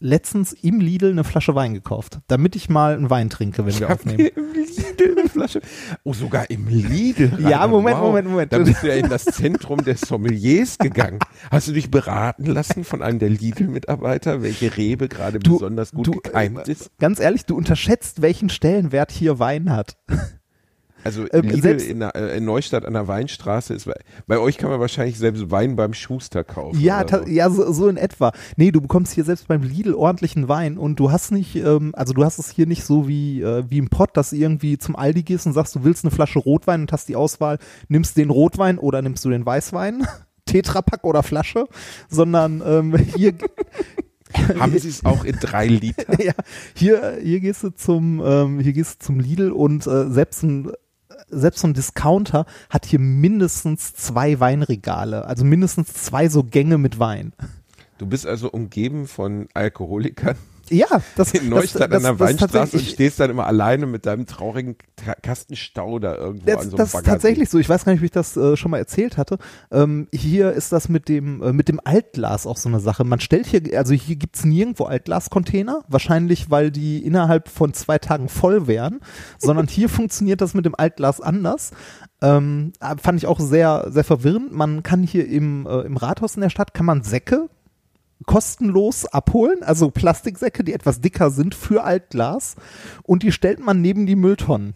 letztens im Lidl eine Flasche Wein gekauft, damit ich mal einen Wein trinke, wenn wir hab aufnehmen. im Lidl eine Flasche. Oh, sogar im Lidl. Ja, Moment, wow. Moment, Moment. Da bist du ja in das Zentrum des Sommeliers gegangen. Hast du dich beraten lassen von einem der Lidl-Mitarbeiter, welche Rebe gerade besonders gut du, gekeimt äh, ist? Ganz ehrlich, du unterschätzt, welchen Stellenwert hier Wein hat. Also ähm, Lidl in, der, äh, in Neustadt an der Weinstraße ist, bei euch kann man wahrscheinlich selbst Wein beim Schuster kaufen. Ja, so. ja so, so in etwa. Nee, du bekommst hier selbst beim Lidl ordentlichen Wein und du hast nicht, ähm, also du hast es hier nicht so wie, äh, wie im Pott, dass du irgendwie zum Aldi gehst und sagst, du willst eine Flasche Rotwein und hast die Auswahl, nimmst den Rotwein oder nimmst du den Weißwein, Tetrapack oder Flasche, sondern ähm, hier, Haben sie es auch in drei Liter? ja, hier, hier gehst du zum, ähm, hier gehst du zum Lidl und äh, selbst ein selbst so ein Discounter hat hier mindestens zwei Weinregale, also mindestens zwei so Gänge mit Wein. Du bist also umgeben von Alkoholikern Ja, das in Neustadt das, an der das, das Weinstraße und stehst dann immer alleine mit deinem traurigen Ka- Kasten Stau da irgendwo Das, an so einem das ist tatsächlich so. Ich weiß gar nicht, ob ich das äh, schon mal erzählt hatte. Ähm, hier ist das mit dem, äh, mit dem Altglas auch so eine Sache. Man stellt hier, also hier gibt's nirgendwo Altglascontainer. Wahrscheinlich, weil die innerhalb von zwei Tagen voll wären. Sondern hier funktioniert das mit dem Altglas anders. Ähm, äh, fand ich auch sehr, sehr verwirrend. Man kann hier im, äh, im Rathaus in der Stadt, kann man Säcke kostenlos abholen, also Plastiksäcke, die etwas dicker sind für Altglas und die stellt man neben die Mülltonnen.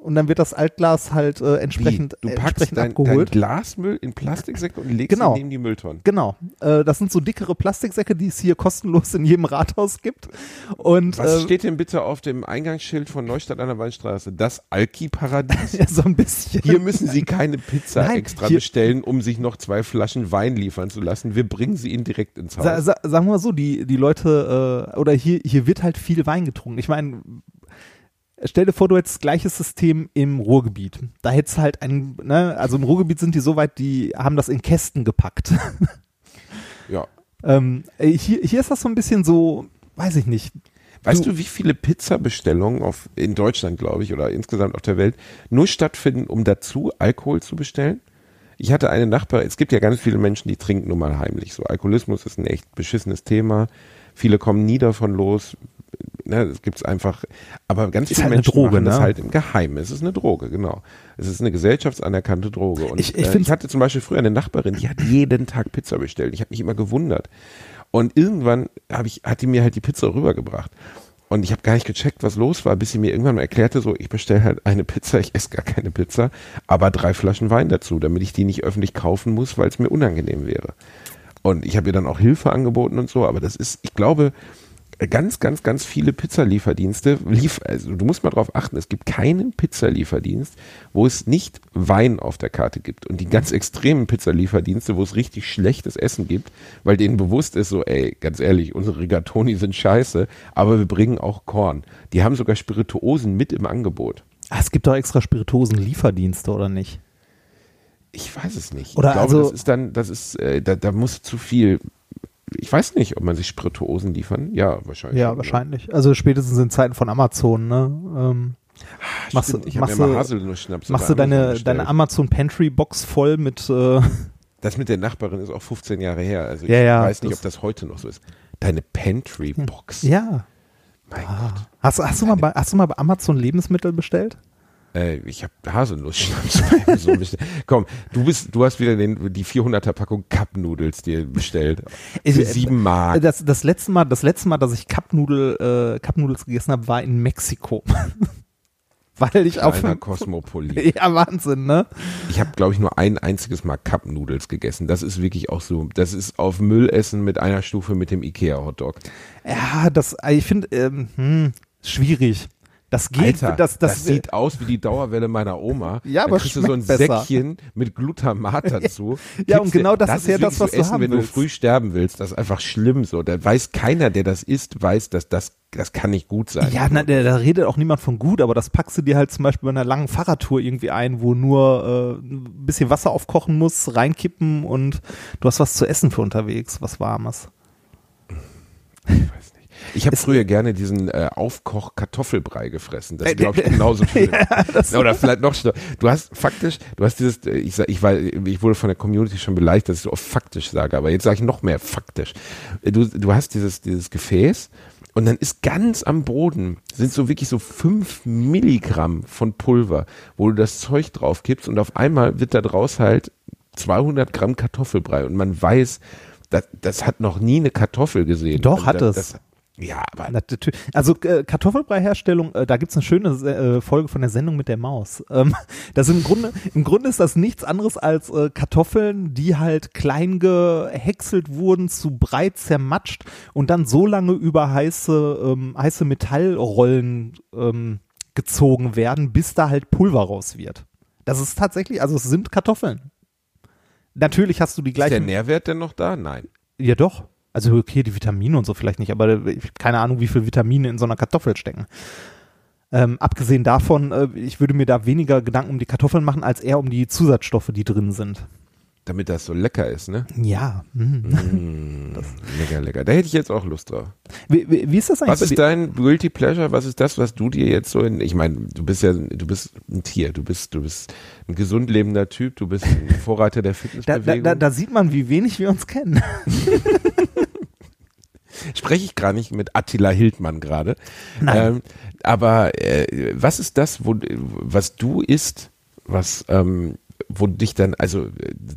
Und dann wird das Altglas halt äh, entsprechend, Wie? Du äh, packst entsprechend dein, dein abgeholt. Glasmüll in Plastiksäcke und legst Genau. ihn neben die Mülltonnen. Genau. Äh, das sind so dickere Plastiksäcke, die es hier kostenlos in jedem Rathaus gibt. Und Was äh, steht denn bitte auf dem Eingangsschild von Neustadt an der Weinstraße? Das Alki-Paradies? ja, so ein bisschen. Hier müssen Sie keine Pizza Nein, extra hier- bestellen, um sich noch zwei Flaschen Wein liefern zu lassen. Wir bringen sie Ihnen direkt ins Haus. Sa sa sagen wir mal so, die, die Leute, äh, oder hier, hier wird halt viel Wein getrunken. Ich meine, stell dir vor, du hättest das gleiche System im Ruhrgebiet. Da hättest du halt ein, ne, also im Ruhrgebiet sind die so weit, die haben das in Kästen gepackt. ja. ähm, äh, hier, hier ist das so ein bisschen so, weiß ich nicht. Weißt du, wie viele Pizzabestellungen auf, in Deutschland, glaube ich, oder insgesamt auf der Welt nur stattfinden, um dazu Alkohol zu bestellen? Ich hatte eine Nachbar, es gibt ja ganz viele Menschen, die trinken nun mal heimlich. So Alkoholismus ist ein echt beschissenes Thema. Viele kommen nie davon los. Ne, es gibt's einfach, aber ganz Ist viele halt Menschen Droge, machen das ne? halt im Geheimen. Es ist eine Droge, genau. Es ist eine gesellschaftsanerkannte Droge. Und Ich- ich, äh, ich hatte zum Beispiel früher eine Nachbarin, die hat jeden Tag Pizza bestellt. Ich habe mich immer gewundert. Und irgendwann ich, hat die mir halt die Pizza rübergebracht. Und ich habe gar nicht gecheckt, was los war, bis sie mir irgendwann mal erklärte, so, ich bestelle halt eine Pizza, ich esse gar keine Pizza, aber drei Flaschen Wein dazu, damit ich die nicht öffentlich kaufen muss, weil es mir unangenehm wäre. Und ich habe ihr dann auch Hilfe angeboten und so, aber das ist, ich glaube, ganz, ganz, ganz viele Pizzalieferdienste, lief, also du musst mal drauf achten, es gibt keinen Pizzalieferdienst, wo es nicht Wein auf der Karte gibt. Und die ganz extremen Pizzalieferdienste, wo es richtig schlechtes Essen gibt, weil denen bewusst ist so, ey, ganz ehrlich, unsere Rigatoni sind scheiße, aber wir bringen auch Korn. Die haben sogar Spirituosen mit im Angebot. Ah, es gibt doch extra Spirituosen-Lieferdienste, oder nicht? Ich weiß es nicht. Oder ich glaube, also- das ist dann, das ist, äh, da, da muss zu viel. Ich weiß nicht, ob man sich Spirituosen liefern. Ja, wahrscheinlich. Ja, schon, ne? wahrscheinlich. Also spätestens in Zeiten von Amazon, ne? Ähm, Ah, Machst du- machst du- machst du deine, bestellt. deine Amazon Pantry Box voll mit äh, Das mit der Nachbarin ist auch 15 Jahre her. Also ich Ja, ja, weiß nicht, ob das heute noch so ist. Deine Pantry-Box. Ja. Mein Ah. Hast, hast, du mal bei, hast du mal bei Amazon Lebensmittel bestellt? Äh, ich habe Haselnuss-Schnaps bestellt. Komm, du bist, du hast wieder den, die 400er Packung Cup-Nudels dir bestellt. Für sieben Mark. Das, das, letzte Mal, das letzte Mal, dass ich Cupnudel, äh, Cupnudels gegessen habe, war in Mexiko. Weil ich auf Kleiner dem, Kosmopolit. Ja, Wahnsinn, ne? Ich habe, glaube ich, nur ein einziges Mal Cup-Nudels gegessen. Das ist wirklich auch so. Das ist auf Müllessen mit einer Stufe mit dem Ikea-Hotdog. Ja, das, ich finde, ähm, hm, schwierig. Das geht, Alter, das, das, sieht aus wie die Dauerwelle meiner Oma. Ja, aber kriegst du so ein besser. Säckchen mit Glutamat dazu. Ja, und genau dir- das ist ja das, was du Essen, haben wenn willst. du früh sterben willst. Das ist einfach schlimm so. Da weiß keiner, der das isst, weiß, dass das, das kann nicht gut sein. Ja, na, da, da redet auch niemand von gut, aber das packst du dir halt zum Beispiel bei einer langen Fahrradtour irgendwie ein, wo nur äh, ein bisschen Wasser aufkochen muss, reinkippen und du hast was zu essen für unterwegs, was Warmes. Ich weiß nicht. Ich habe früher gerne diesen äh, Aufkoch-Kartoffelbrei gefressen. Das Äh, ist, glaube ich, genauso schlimm. das- Oder vielleicht noch schlimmer. Du hast faktisch, du hast dieses, äh, ich sag, ich war, ich wurde von der Community schon beleidigt, dass ich so oft faktisch sage, aber jetzt sage ich noch mehr faktisch. Äh, Du, du hast dieses, dieses Gefäß und dann ist ganz am Boden sind so wirklich so fünf Milligramm von Pulver, wo du das Zeug drauf kippst und auf einmal wird da draus halt 200 Gramm Kartoffelbrei und man weiß, das, das hat noch nie eine Kartoffel gesehen. Doch, Also hat das, es. Das, ja, aber Also äh, Kartoffelbrei-Herstellung, äh, da gibt's eine schöne äh, Folge von der Sendung mit der Maus. Ähm, das im Grunde, im Grunde ist das nichts anderes als äh, Kartoffeln, die halt klein gehäckselt wurden, zu breit zermatscht und dann so lange über heiße, ähm, heiße Metallrollen ähm, gezogen werden, bis da halt Pulver raus wird. Das ist tatsächlich, also es sind Kartoffeln. Natürlich hast du die ist der gleichen. Nährwert denn noch da? Nein. Ja, doch. Also okay, die Vitamine und so vielleicht nicht, aber ich hab keine Ahnung, wie viel Vitamine in so einer Kartoffel stecken. Ähm, abgesehen davon, äh, ich würde mir da weniger Gedanken um die Kartoffeln machen, als eher um die Zusatzstoffe, die drin sind. Damit das so lecker ist, ne? Ja. mm. Mm, lecker, lecker. Da hätte ich jetzt auch Lust drauf. Wie, wie, wie ist das eigentlich? Was ist dein Guilty Pleasure? Was ist das, was du dir jetzt so in, ich meine, du bist ja, du bist ein Tier, du bist, du bist ein gesund lebender Typ, du bist ein Vorreiter der da, da, Fitnessbewegung. da, da sieht man, wie wenig wir uns kennen. Spreche ich gar nicht mit Attila Hildmann gerade. Nein. Ähm, aber äh, was ist das, wo, was du isst, was, ähm, wo dich dann, also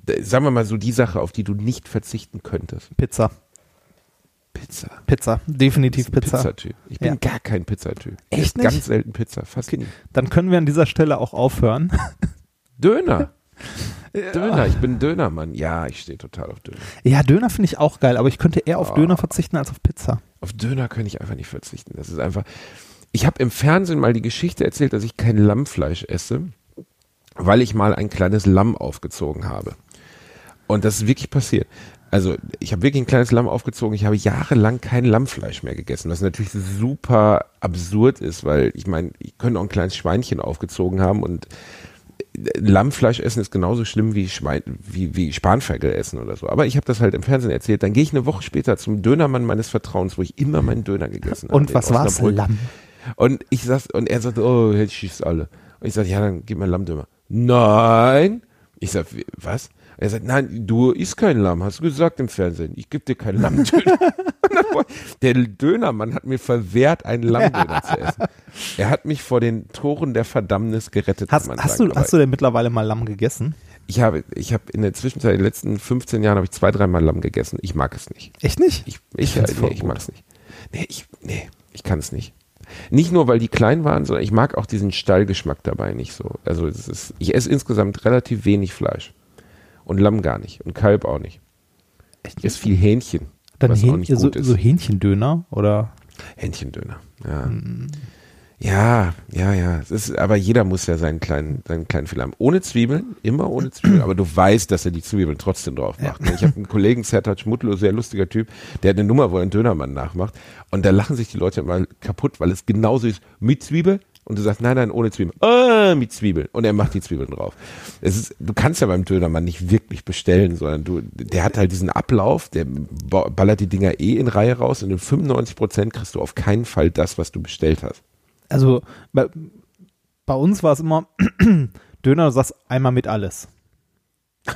äh, sagen wir mal so die Sache, auf die du nicht verzichten könntest? Pizza. Pizza. Pizza. Definitiv Pizza. Pizzatyp. Ich bin Ja. gar kein Pizzatyp. Echt esse Ganz nicht? selten Pizza, fast nie. Dann können wir an dieser Stelle auch aufhören. Döner. Döner, ich bin Dönermann. Ja, ich stehe total auf Döner. Ja, Döner finde ich auch geil, aber ich könnte eher auf Oh. Döner verzichten als auf Pizza. Auf Döner kann ich einfach nicht verzichten. Das ist einfach. Ich habe im Fernsehen mal die Geschichte erzählt, dass ich kein Lammfleisch esse, weil ich mal ein kleines Lamm aufgezogen habe. Und das ist wirklich passiert. Also ich habe wirklich ein kleines Lamm aufgezogen. Ich habe jahrelang kein Lammfleisch mehr gegessen, was natürlich super absurd ist, weil ich meine, ich könnte auch ein kleines Schweinchen aufgezogen haben und Lammfleisch essen ist genauso schlimm wie, Schwein, wie, wie Spanferkel essen oder so. Aber ich habe das halt im Fernsehen erzählt. Dann gehe ich eine Woche später zum Dönermann meines Vertrauens, wo ich immer meinen Döner gegessen habe. Und was war's? Osnabrück. Lamm. Und ich sag, und er sagt, oh, jetzt schießt alle. Und ich sage, ja, dann gib mir Lammdöner. Nein. Ich sag, wie- was? Er sagt, nein, du isst kein Lamm, hast du gesagt im Fernsehen. Ich gebe dir keinen Lammdöner. Der Dönermann hat mir verwehrt, einen Lammdöner zu essen. Er hat mich vor den Toren der Verdammnis gerettet. Hast, hast, du, hast du denn mittlerweile mal Lamm gegessen? ich habe, ich habe in der Zwischenzeit, in den letzten 15 Jahren habe ich zwei, dreimal Lamm gegessen. Ich mag es nicht. Echt nicht? Ich, ich, find's nee, ich mag es nicht. Nee, ich, nee, ich kann es nicht. Nicht nur, weil die klein waren, sondern ich mag auch diesen Stallgeschmack dabei nicht so. Also es ist, ich esse insgesamt relativ wenig Fleisch. Und Lamm gar nicht. Und Kalb auch nicht. Ich esse viel Hähnchen. Dann was auch Hähn, nicht so, ist. so Hähnchendöner oder? Hähnchendöner. Ja. Hm. Ja, ja, ja. Es ist, aber jeder muss ja seinen kleinen, seinen kleinen Fehler haben. Ohne Zwiebeln, immer ohne Zwiebeln. Aber du weißt, dass er die Zwiebeln trotzdem drauf macht. ne? Ich habe einen Kollegen, Sertac Schmutlo, sehr lustiger Typ, der hat eine Nummer, wo er einen Dönermann nachmacht. Und da lachen sich die Leute immer kaputt, weil es genauso ist mit Zwiebel. Und du sagst, nein, nein, ohne Zwiebeln. Ah, mit Zwiebeln. Und er macht die Zwiebeln drauf. Es ist, du kannst ja beim Dönermann nicht wirklich bestellen, sondern du, der hat halt diesen Ablauf, der ba- ballert die Dinger eh in Reihe raus und in 95 Prozent kriegst du auf keinen Fall das, was du bestellt hast. Also bei, bei uns war es immer Döner, du sagst einmal mit alles.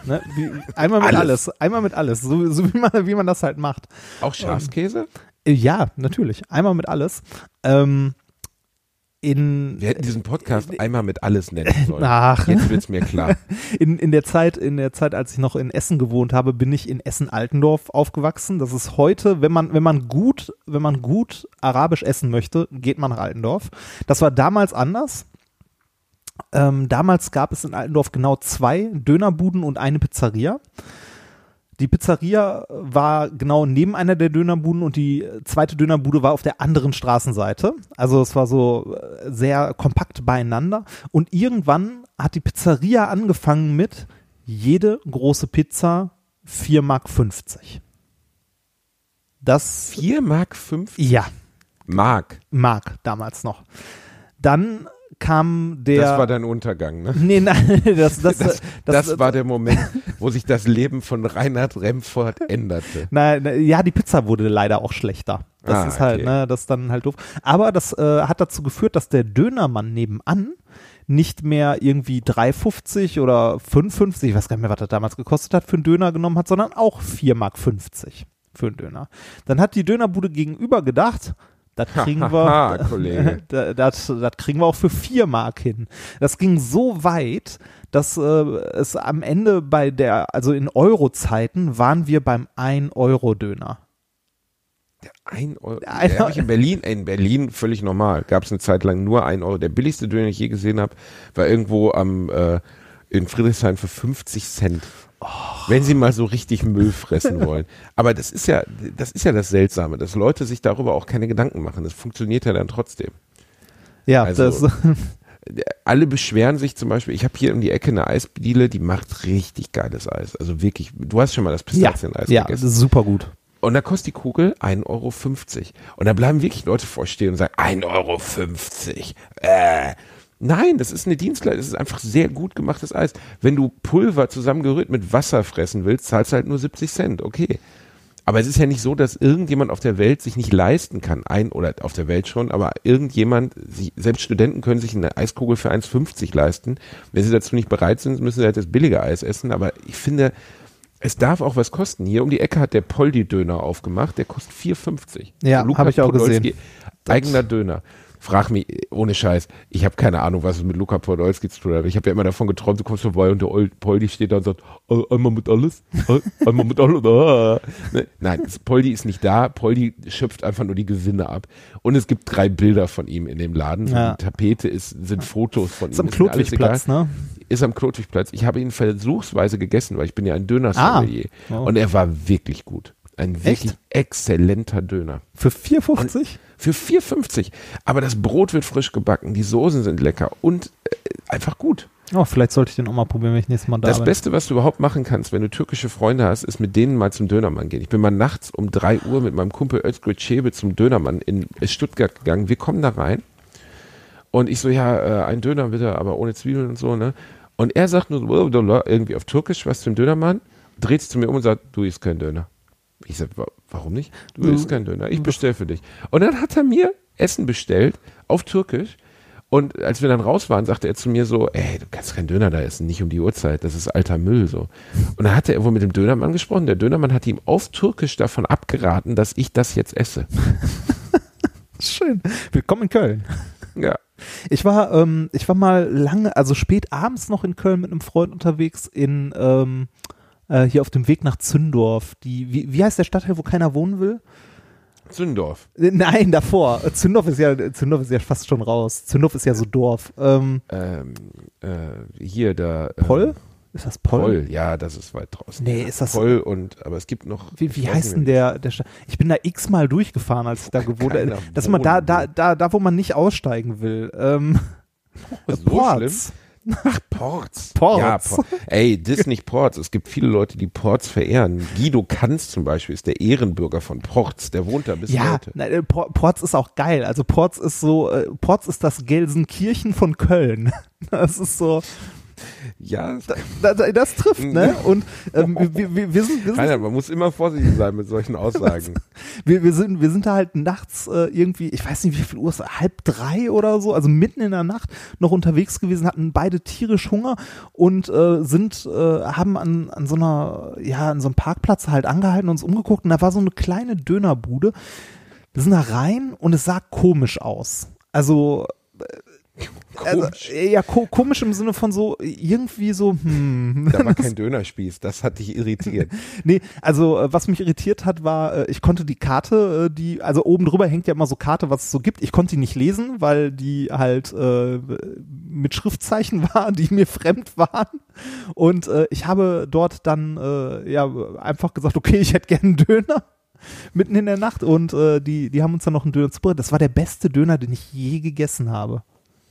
Ne? Wie, einmal mit alles. Alles. einmal mit alles, so, so wie, man, wie man das halt macht. Auch Schafskäse? Äh, Ja, natürlich, einmal mit alles. Ähm, in, Wir hätten diesen Podcast einmal mit alles nennen sollen. Ach. Jetzt wird's mir klar. in, in der Zeit, in der Zeit, als ich noch in Essen gewohnt habe, bin ich in Essen-Altendorf aufgewachsen. Das ist heute, wenn man, wenn man gut, wenn man gut arabisch essen möchte, geht man nach Altendorf. Das war damals anders. Ähm, damals gab es in Altendorf genau zwei Dönerbuden und eine Pizzeria. Die Pizzeria war genau neben einer der Dönerbuden und die zweite Dönerbude war auf der anderen Straßenseite. Also es war so äh, sehr kompakt beieinander. Und irgendwann hat die Pizzeria angefangen mit jede große Pizza 4,50 Mark. Das, 4 Mark 5 ja, Mark. Mark damals noch. Dann kam der. Das war dein Untergang, ne? Nee, nein, das, das, Das, das, das, war der Moment, wo sich das Leben von Reinhard Remford änderte. Nein, na, ja, die Pizza wurde leider auch schlechter. Das Ah, ist halt, ne, das ist dann halt doof. Aber das äh, hat dazu geführt, dass der Dönermann nebenan nicht mehr irgendwie 3,50 oder 5,50, ich weiß gar nicht mehr, was das damals gekostet hat, für einen Döner genommen hat, sondern auch 4,50 Mark für einen Döner. Dann hat die Dönerbude gegenüber gedacht, das kriegen wir, Kollege. da- das, das kriegen wir auch für 4 Mark hin. Das ging so weit, dass äh, es am Ende bei der, also in Euro-Zeiten waren wir beim 1-Euro-Döner. Ein Euro. Ein Ja, hab ich in Berlin, in Berlin völlig normal. Gab es eine Zeit lang nur ein Euro. Der billigste Döner, den ich je gesehen habe, war irgendwo am äh, in Friedrichshain für 50 Cent. Wenn sie mal so richtig Müll fressen wollen. Aber das ist ja, das ist ja das Seltsame, dass Leute sich darüber auch keine Gedanken machen. Das funktioniert ja dann trotzdem. Ja, Also- das, alle beschweren sich zum Beispiel, ich habe hier um die Ecke eine Eisdiele, die macht richtig geiles Eis. Also wirklich, du hast schon mal das ja, Pistazieneis ja, das gegessen. ist super gut. Und da kostet die Kugel 1,50 Euro. Und da bleiben wirklich Leute vorstehen und sagen, 1,50 Euro. Äh. Nein, das ist eine Dienstleistung. Das ist einfach sehr gut gemachtes Eis. Wenn du Pulver zusammengerührt mit Wasser fressen willst, zahlst du halt nur 70 Cent. Okay. Aber es ist ja nicht so, dass irgendjemand auf der Welt sich nicht leisten kann. Ein oder auf der Welt schon, aber irgendjemand, selbst Studenten können sich eine Eiskugel für 1,50 leisten. Wenn sie dazu nicht bereit sind, müssen sie halt das billige Eis essen. Aber ich finde, es darf auch was kosten. Hier um die Ecke hat der Poldi-Döner aufgemacht. Der kostet 4,50. Ja, habe ich auch gesehen. Eigener Döner. Frag mich, ohne Scheiß, ich habe keine Ahnung, was es mit Luca Podolski zu tun hat. Ich habe ja immer davon geträumt, du kommst vorbei und der Old Poldi steht da und sagt, "Äh, einmal mit alles, einmal mit alles. Ah. Ne? Nein, Poldi ist nicht da. Poldi schöpft einfach nur die Gewinne ab. Und es gibt drei Bilder von ihm in dem Laden. Ja. Die Tapete ist, sind Fotos von Ist ihm. am Ist alles Klotwigplatz, ne? Ist am Klotwigplatz. Ich habe ihn versuchsweise gegessen, weil ich bin ja ein Döner-Sommelier. Ah. Oh. Und er war wirklich gut. Ein wirklich Echt? exzellenter Döner. Für 4,50? Für 4,50. Aber das Brot wird frisch gebacken, die Soßen sind lecker und äh, einfach gut. Oh, vielleicht sollte ich den auch mal probieren, wenn ich nächstes Mal da Das bin. Beste, was du überhaupt machen kannst, wenn du türkische Freunde hast, ist mit denen mal zum Dönermann gehen. Ich bin mal nachts um 3 Uhr mit meinem Kumpel Özgür Çebe zum Dönermann in Stuttgart gegangen. Wir kommen da rein und ich so, ja, äh, ein Döner bitte, aber ohne Zwiebeln und so, ne? Und er sagt nur irgendwie auf Türkisch was zum Dönermann, dreht sich zu mir um und sagt, du isst kein Döner. Ich sag, warum nicht? Du Du- isst kein Döner. Ich bestell für dich. Und dann hat er mir Essen bestellt auf Türkisch. Und als wir dann raus waren, sagte er zu mir so, ey, du kannst keinen Döner da essen, nicht um die Uhrzeit, das ist alter Müll so. Und dann hatte er wohl mit dem Dönermann gesprochen. Der Dönermann hat ihm auf Türkisch davon abgeraten, dass ich das jetzt esse. Schön. Willkommen in Köln. Ja. Ich war, ähm, ich war mal lange, also spät abends noch in Köln mit einem Freund unterwegs in ähm, äh, hier auf dem Weg nach Zündorf. Die, wie, wie heißt der Stadtteil, wo keiner wohnen will? Zündorf. Äh, Nein, davor. Zündorf ist ja, Zündorf ist ja fast schon raus. Zündorf ist ja so Dorf. Ähm, Ähm, äh, hier da. äh, Poll? Ist das Poll? Poll, ja, das ist weit draußen. Nee, ist das- Poll und, aber es gibt noch. Wie, wie heißt denn der, der Stadt? Ich bin da x-mal durchgefahren, als ich da gewohnt habe. Das ist immer da, da, da, da, wo man nicht aussteigen will. Ähm, so Ports. Ach, Ports. Ports. Ja, Por Ey, das nicht Ports. Es gibt viele Leute, die Ports verehren. Guido Kanz zum Beispiel ist der Ehrenbürger von Ports. Der wohnt da bis Ja, heute. na, äh, Por- Ports ist auch geil. Also Ports ist so, äh, Ports ist das Gelsenkirchen von Köln. Das ist so, Ja, da, da, das trifft, ne? Und ähm, wir, wir, wir, sind, wir, sind, Rainer, man muss immer vorsichtig sein mit solchen Aussagen. wir, wir, sind, wir sind da halt nachts äh, irgendwie, ich weiß nicht, wie viel Uhr es ist, halb drei oder so, also mitten in der Nacht noch unterwegs gewesen, hatten beide tierisch Hunger und äh, sind, äh, haben an, an so einer, ja, an so einem Parkplatz halt angehalten, uns umgeguckt und da war so eine kleine Dönerbude. Wir sind da rein und es sah komisch aus. Also Also, Komisch. ja, ko komisch im Sinne von so, irgendwie so, hm. da war kein Dönerspieß. Das hat dich irritiert. Nee, also äh, was mich irritiert hat, war, äh, ich konnte die Karte, äh, die, also oben drüber hängt ja immer so Karte, was es so gibt. Ich konnte die nicht lesen, weil die halt äh, mit Schriftzeichen war, die mir fremd waren. Und äh, ich habe dort dann äh, ja einfach gesagt, okay, ich hätte gerne einen Döner. Mitten in der Nacht und äh, die, die haben uns dann noch einen Döner zubereitet. Das war der beste Döner, den ich je gegessen habe.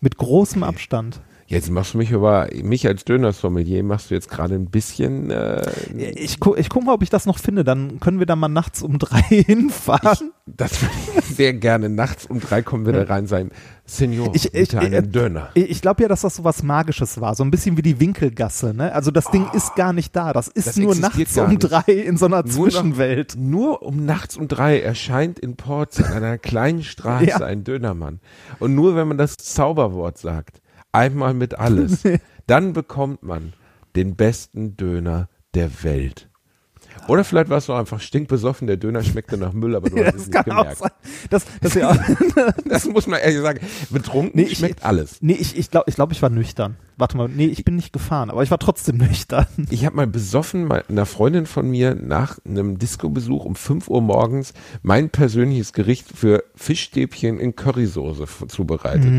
Mit großem Okay. Abstand. Jetzt machst du mich aber, mich als Dönersommelier machst du jetzt gerade ein bisschen, äh, Ich, gu ich guck mal, ob ich das noch finde. Dann können wir da mal nachts um drei hinfahren. das würde ich sehr gerne. Nachts um drei kommen wir da rein sein. Senior, Ich- ich- bitte einen äh, Döner. Ich ich glaube ja, dass das so was Magisches war, so ein bisschen wie die Winkelgasse. Ne? Also das Ding ist gar nicht da. Das ist Das nur nachts um drei in so einer Nur Zwischenwelt. Nur um nachts um drei erscheint in Ports an einer kleinen Straße Ja. ein Dönermann. Und nur wenn man das Zauberwort sagt, einmal mit alles, dann bekommt man den besten Döner der Welt. Oder vielleicht warst du einfach stinkbesoffen, der Döner schmeckte nach Müll, aber du hast es Das nicht kann auch gemerkt. sein. Das, das ja, Das muss man ehrlich sagen. Betrunken Nee, ich- schmeckt alles. nee, ich, ich glaube, ich, glaub, ich war nüchtern. Warte mal, nee, ich bin nicht gefahren, aber ich war trotzdem nüchtern. Ich habe mal besoffen mal einer Freundin von mir nach einem Disco-Besuch um 5 Uhr morgens mein persönliches Gericht für Fischstäbchen in Currysoße zubereitet.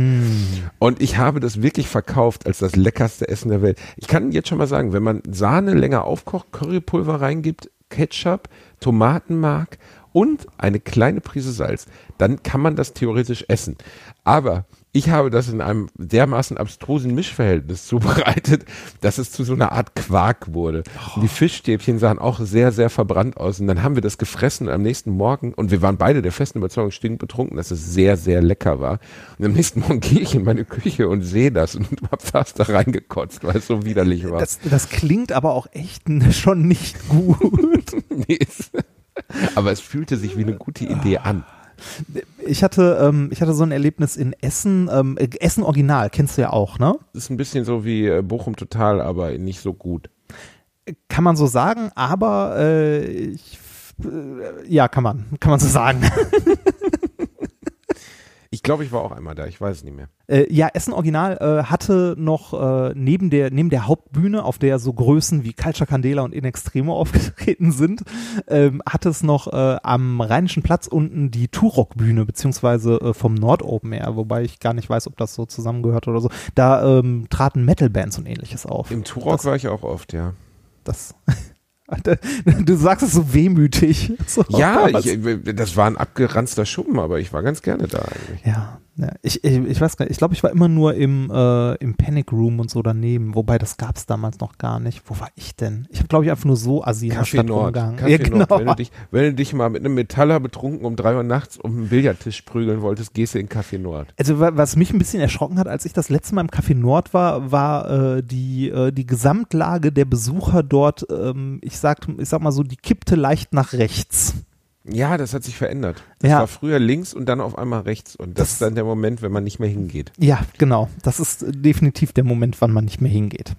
Und ich habe das wirklich verkauft als das leckerste Essen der Welt. Ich kann jetzt schon mal sagen, wenn man Sahne länger aufkocht, Currypulver reingibt, Ketchup, Tomatenmark und eine kleine Prise Salz, dann kann man das theoretisch essen. Aber Ich habe das in einem dermaßen abstrusen Mischverhältnis zubereitet, dass es zu so einer Art Quark wurde. Und die Fischstäbchen sahen auch sehr, sehr verbrannt aus. Und dann haben wir das gefressen am nächsten Morgen und wir waren beide der festen Überzeugung stinkend betrunken, dass es sehr, sehr lecker war. Und am nächsten Morgen gehe ich in meine Küche und sehe das und hab fast da reingekotzt, weil es so widerlich war. Das, das klingt aber auch echt schon nicht gut. Nee, Aber es fühlte sich wie eine gute Idee an. Ich hatte, ähm, ich hatte so ein Erlebnis in Essen, ähm, äh, Essen Original, kennst du ja auch, ne? ist ein bisschen so wie äh, Bochum Total, aber nicht so gut. Kann man so sagen, aber äh, ich, äh, ja, kann man, kann man so sagen. Ich glaube, ich war auch einmal da, ich weiß es nicht mehr. Äh, ja, Essen Original äh, hatte noch äh, neben der neben der Hauptbühne, auf der so Größen wie Culture Candela und In Extremo aufgetreten sind, ähm, hatte es noch äh, am Rheinischen Platz unten die Turok-Bühne, beziehungsweise äh, vom Nord Open Air, wobei ich gar nicht weiß, ob das so zusammengehört oder so. Da ähm, traten Metal-Bands und ähnliches auf. Im Turok Das- war ich auch oft, ja. Das, du sagst es so wehmütig. So, Ja, ich, das war ein abgeranzter Schuppen, aber ich war ganz gerne da eigentlich. Ja, ja. Ich, ich, ich weiß gar nicht, ich glaube, ich war immer nur im, äh, im Panic Room und so daneben, wobei das gab es damals noch gar nicht. Wo war ich denn? Ich habe, glaube ich, einfach nur so Nord. rumgegangen. Café ja, genau. Nord. Wenn, du dich, wenn du dich mal mit einem Metaller betrunken um drei Uhr nachts um einen Billardtisch prügeln wolltest, gehst du in Café Nord. Also wa- was mich ein bisschen erschrocken hat, als ich das letzte Mal im Café Nord war, war äh, die, äh, die Gesamtlage der Besucher dort, ähm, ich, sag, ich sag mal so, die kippte leicht nach rechts. Ja, das hat sich verändert. Das Ja. war früher links und dann auf einmal rechts. Und das, Das- ist dann der Moment, wenn man nicht mehr hingeht. Ja, genau. Das ist äh, definitiv der Moment, wann man nicht mehr hingeht.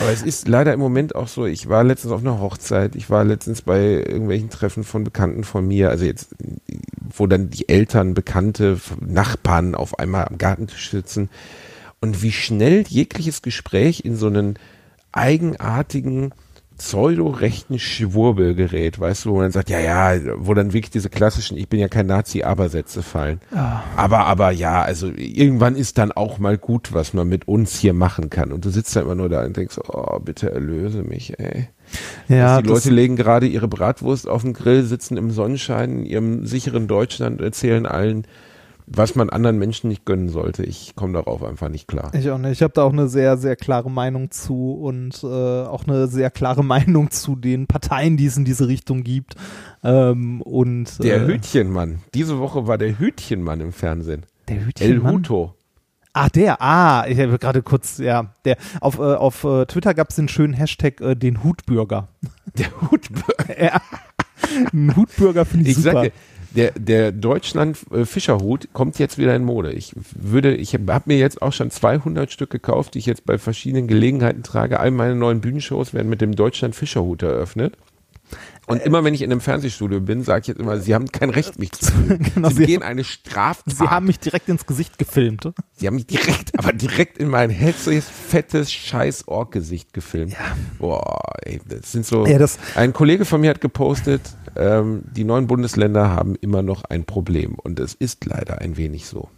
Aber es ist leider im Moment auch so, ich war letztens auf einer Hochzeit, ich war letztens bei irgendwelchen Treffen von Bekannten von mir, also jetzt, wo dann die Eltern, Bekannte, Nachbarn auf einmal am Gartentisch sitzen und wie schnell jegliches Gespräch in so einen eigenartigen pseudo-rechten Schwurbel gerät, weißt du, wo man sagt, ja, ja, wo dann wirklich diese klassischen, ich bin ja kein Nazi, aber Sätze fallen. Aber, aber ja, also irgendwann ist dann auch mal gut, was man mit uns hier machen kann. Und du sitzt da immer nur da und denkst, oh, bitte erlöse mich, ey. Ja, die Leute legen gerade ihre Bratwurst auf den Grill, sitzen im Sonnenschein in ihrem sicheren Deutschland und erzählen allen, was man anderen Menschen nicht gönnen sollte. Ich komme darauf einfach nicht klar. Ich auch nicht. Ich habe da auch eine sehr, sehr klare Meinung zu und äh, auch eine sehr klare Meinung zu den Parteien, die es in diese Richtung gibt. Ähm, und Der äh, Hütchenmann. Diese Woche war der Hütchenmann im Fernsehen. der El Hütchenmann. Huto. Ah, der, ah, ich habe gerade kurz, ja, der, auf, äh, auf äh, Twitter gab es den schönen Hashtag, äh, den Hutbürger. Der Hutbürger. ja. Ein Hutbürger finde ich, Ich super. sag der, der Deutschland äh, Fischerhut kommt jetzt wieder in Mode. Ich würde, ich habe hab mir jetzt auch schon 200 Stück gekauft, die ich jetzt bei verschiedenen Gelegenheiten trage. All meine neuen Bühnenshows werden mit dem Deutschland Fischerhut eröffnet. Und Äh, immer wenn ich in einem Fernsehstudio bin, sage ich jetzt immer, Sie haben kein Recht, mich zu filmen. Genau, Sie Sie- begehen eine Straftat. Sie haben mich direkt ins Gesicht gefilmt. Sie haben mich direkt, aber direkt in mein hässliches, fettes, scheiß Ork-Gesicht gefilmt. Ja. Boah, ey, das sind so. Ja, das- ein Kollege von mir hat gepostet, ähm, die neuen Bundesländer haben immer noch ein Problem. Und es ist leider ein wenig so.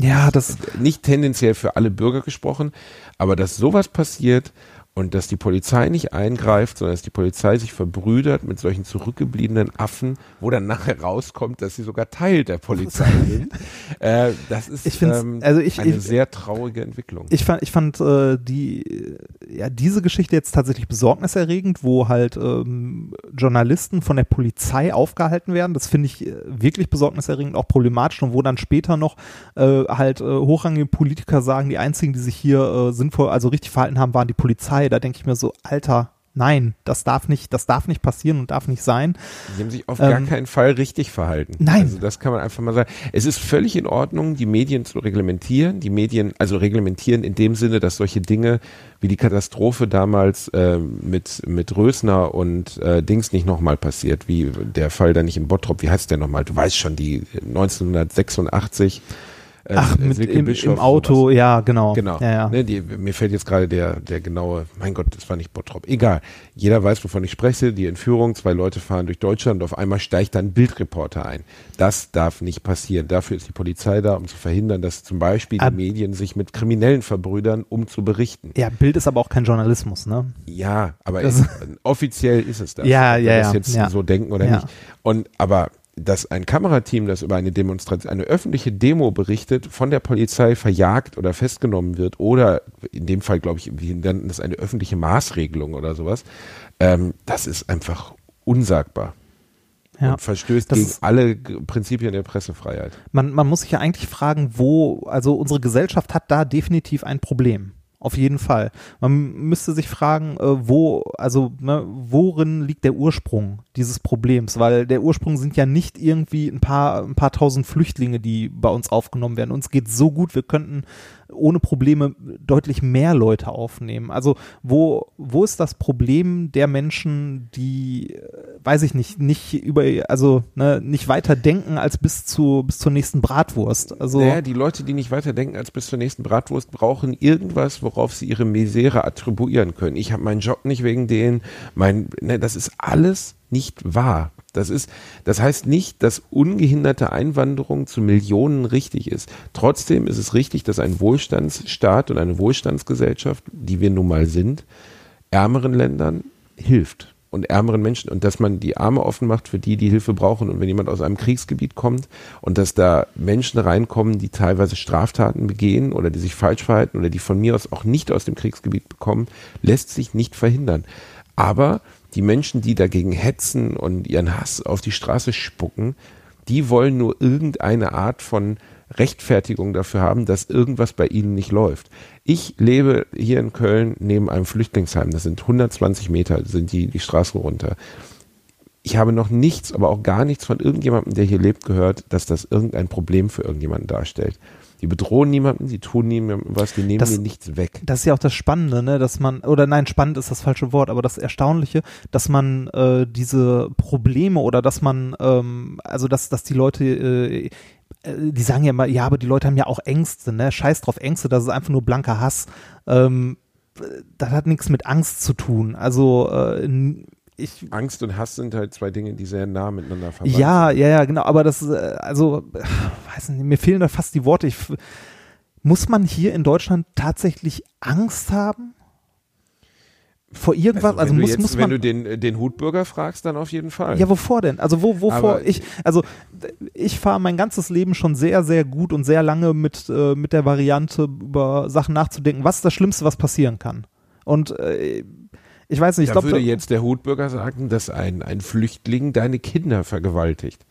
Ja, das, Nicht tendenziell für alle Bürger gesprochen, aber dass sowas passiert und dass die Polizei nicht eingreift, sondern dass die Polizei sich verbrüdert mit solchen zurückgebliebenen Affen, wo dann nachher rauskommt, dass sie sogar Teil der Polizei sind. Äh, das ist Ich ähm, also ich- eine ich- sehr traurige Entwicklung. Ich fand, ich fand äh, die, ja, diese Geschichte jetzt tatsächlich besorgniserregend, wo halt ähm, Journalisten von der Polizei aufgehalten werden. Das finde ich äh, wirklich besorgniserregend, auch problematisch und wo dann später noch äh, halt äh, hochrangige Politiker sagen, die einzigen, die sich hier äh, sinnvoll, also richtig verhalten haben, waren die Polizei. Da denke ich mir so, Alter, nein, das darf nicht, das darf nicht passieren und darf nicht sein. Die haben sich auf gar Ähm, keinen Fall richtig verhalten. nein. Also das kann man einfach mal sagen. Es ist völlig in Ordnung, die Medien zu reglementieren. Die Medien, also reglementieren in dem Sinne, dass solche Dinge wie die Katastrophe damals äh, mit, mit Rösner und äh, Dings nicht nochmal passiert, wie der Fall da nicht in Bottrop, wie heißt der nochmal? Du weißt schon, die 1986. äh, Ach, mit im, im Auto, sowas. ja, genau. Genau. Ja, ja. Ne, die, mir fällt jetzt gerade der, der genaue, mein Gott, das war nicht Bottrop. Egal. Jeder weiß, wovon ich spreche. Die Entführung, zwei Leute fahren durch Deutschland und auf einmal steigt dann ein Bildreporter ein. Das darf nicht passieren. Dafür ist die Polizei da, um zu verhindern, dass zum Beispiel die Medien sich mit Kriminellen verbrüdern, um zu berichten. ja, Bild ist aber auch kein Journalismus, ne? Ja, aber es, offiziell ist es das. Ja, Ob wir ja, das ja, jetzt ja. so denken oder Ja. nicht. Und aber dass ein Kamerateam, das über eine Demonstration, eine öffentliche Demo berichtet, von der Polizei verjagt oder festgenommen wird oder in dem Fall, glaube ich, wir nennen das eine öffentliche Maßregelung oder sowas, ähm, das ist einfach unsagbar. Ja, und verstößt gegen alle Prinzipien der Pressefreiheit. Man, man muss sich ja eigentlich fragen, wo, also unsere Gesellschaft hat da definitiv ein Problem. Auf jeden Fall. Man müsste sich fragen, äh, wo, also ne, worin liegt der Ursprung dieses Problems? Weil der Ursprung sind ja nicht irgendwie ein paar, ein paar tausend Flüchtlinge, die bei uns aufgenommen werden. Uns geht so gut, wir könnten ohne Probleme deutlich mehr Leute aufnehmen. Also wo, wo ist das Problem der Menschen, die, äh, weiß ich nicht, nicht über, also ne, nicht weiter denken als bis zu bis zur nächsten Bratwurst. Also naja, die Leute, die nicht weiter denken als bis zur nächsten Bratwurst, brauchen irgendwas, worauf sie ihre Misere attribuieren können. Ich habe meinen Job nicht wegen denen, mein, ne, das ist alles nicht wahr. Das ist, das heißt nicht, dass ungehinderte Einwanderung zu Millionen richtig ist. Trotzdem ist es richtig, dass ein Wohlstandsstaat und eine Wohlstandsgesellschaft, die wir nun mal sind, ärmeren Ländern hilft und ärmeren Menschen und dass man die Arme offen macht für die, die Hilfe brauchen. Und wenn jemand aus einem Kriegsgebiet kommt und dass da Menschen reinkommen, die teilweise Straftaten begehen oder die sich falsch verhalten oder die von mir aus auch nicht aus dem Kriegsgebiet bekommen, lässt sich nicht verhindern. Aber die Menschen, die dagegen hetzen und ihren Hass auf die Straße spucken, die wollen nur irgendeine Art von Rechtfertigung dafür haben, dass irgendwas bei ihnen nicht läuft. Ich lebe hier in Köln neben einem Flüchtlingsheim. Das sind 120 Meter, sind die, die Straße runter. Ich habe noch nichts, aber auch gar nichts von irgendjemandem, der hier lebt, gehört, dass das irgendein Problem für irgendjemanden darstellt. Die bedrohen niemanden, die tun niemandem was, die nehmen das, dir nichts weg. Das ist ja auch das Spannende, ne, dass man, oder nein, spannend ist das falsche Wort, aber das Erstaunliche, dass man äh, diese Probleme oder dass man, ähm, also dass, dass die Leute äh, äh die sagen ja immer, ja, aber die Leute haben ja auch Ängste, ne? Scheiß drauf, Ängste, das ist einfach nur blanker Hass. Ähm, das hat nichts mit Angst zu tun. Also äh, ich, Angst und Hass sind halt zwei Dinge, die sehr nah miteinander verbunden ja, sind. Ja, ja, genau. Aber das, äh, also, weiß nicht, mir fehlen da fast die Worte. Ich, muss man hier in Deutschland tatsächlich Angst haben? Vor irgendwas, also, also muss, jetzt, muss man. Wenn du den, den Hutbürger fragst, dann auf jeden Fall. Ja, wovor denn? Also wo, wovor Aber ich, also ich fahre mein ganzes Leben schon sehr, sehr gut und sehr lange mit, äh, mit der Variante, über Sachen nachzudenken. Was ist das Schlimmste, was passieren kann? Und äh, ich weiß nicht, ich glaube. würde jetzt der Hutbürger sagen, dass ein, ein Flüchtling deine Kinder vergewaltigt.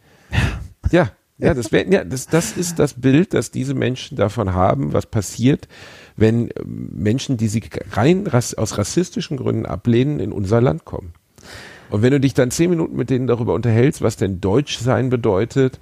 ja, ja, das, wär, ja das, das ist das Bild, das diese Menschen davon haben, was passiert, wenn Menschen, die sie rein aus rassistischen Gründen ablehnen, in unser Land kommen. Und wenn du dich dann zehn Minuten mit denen darüber unterhältst, was denn Deutsch sein bedeutet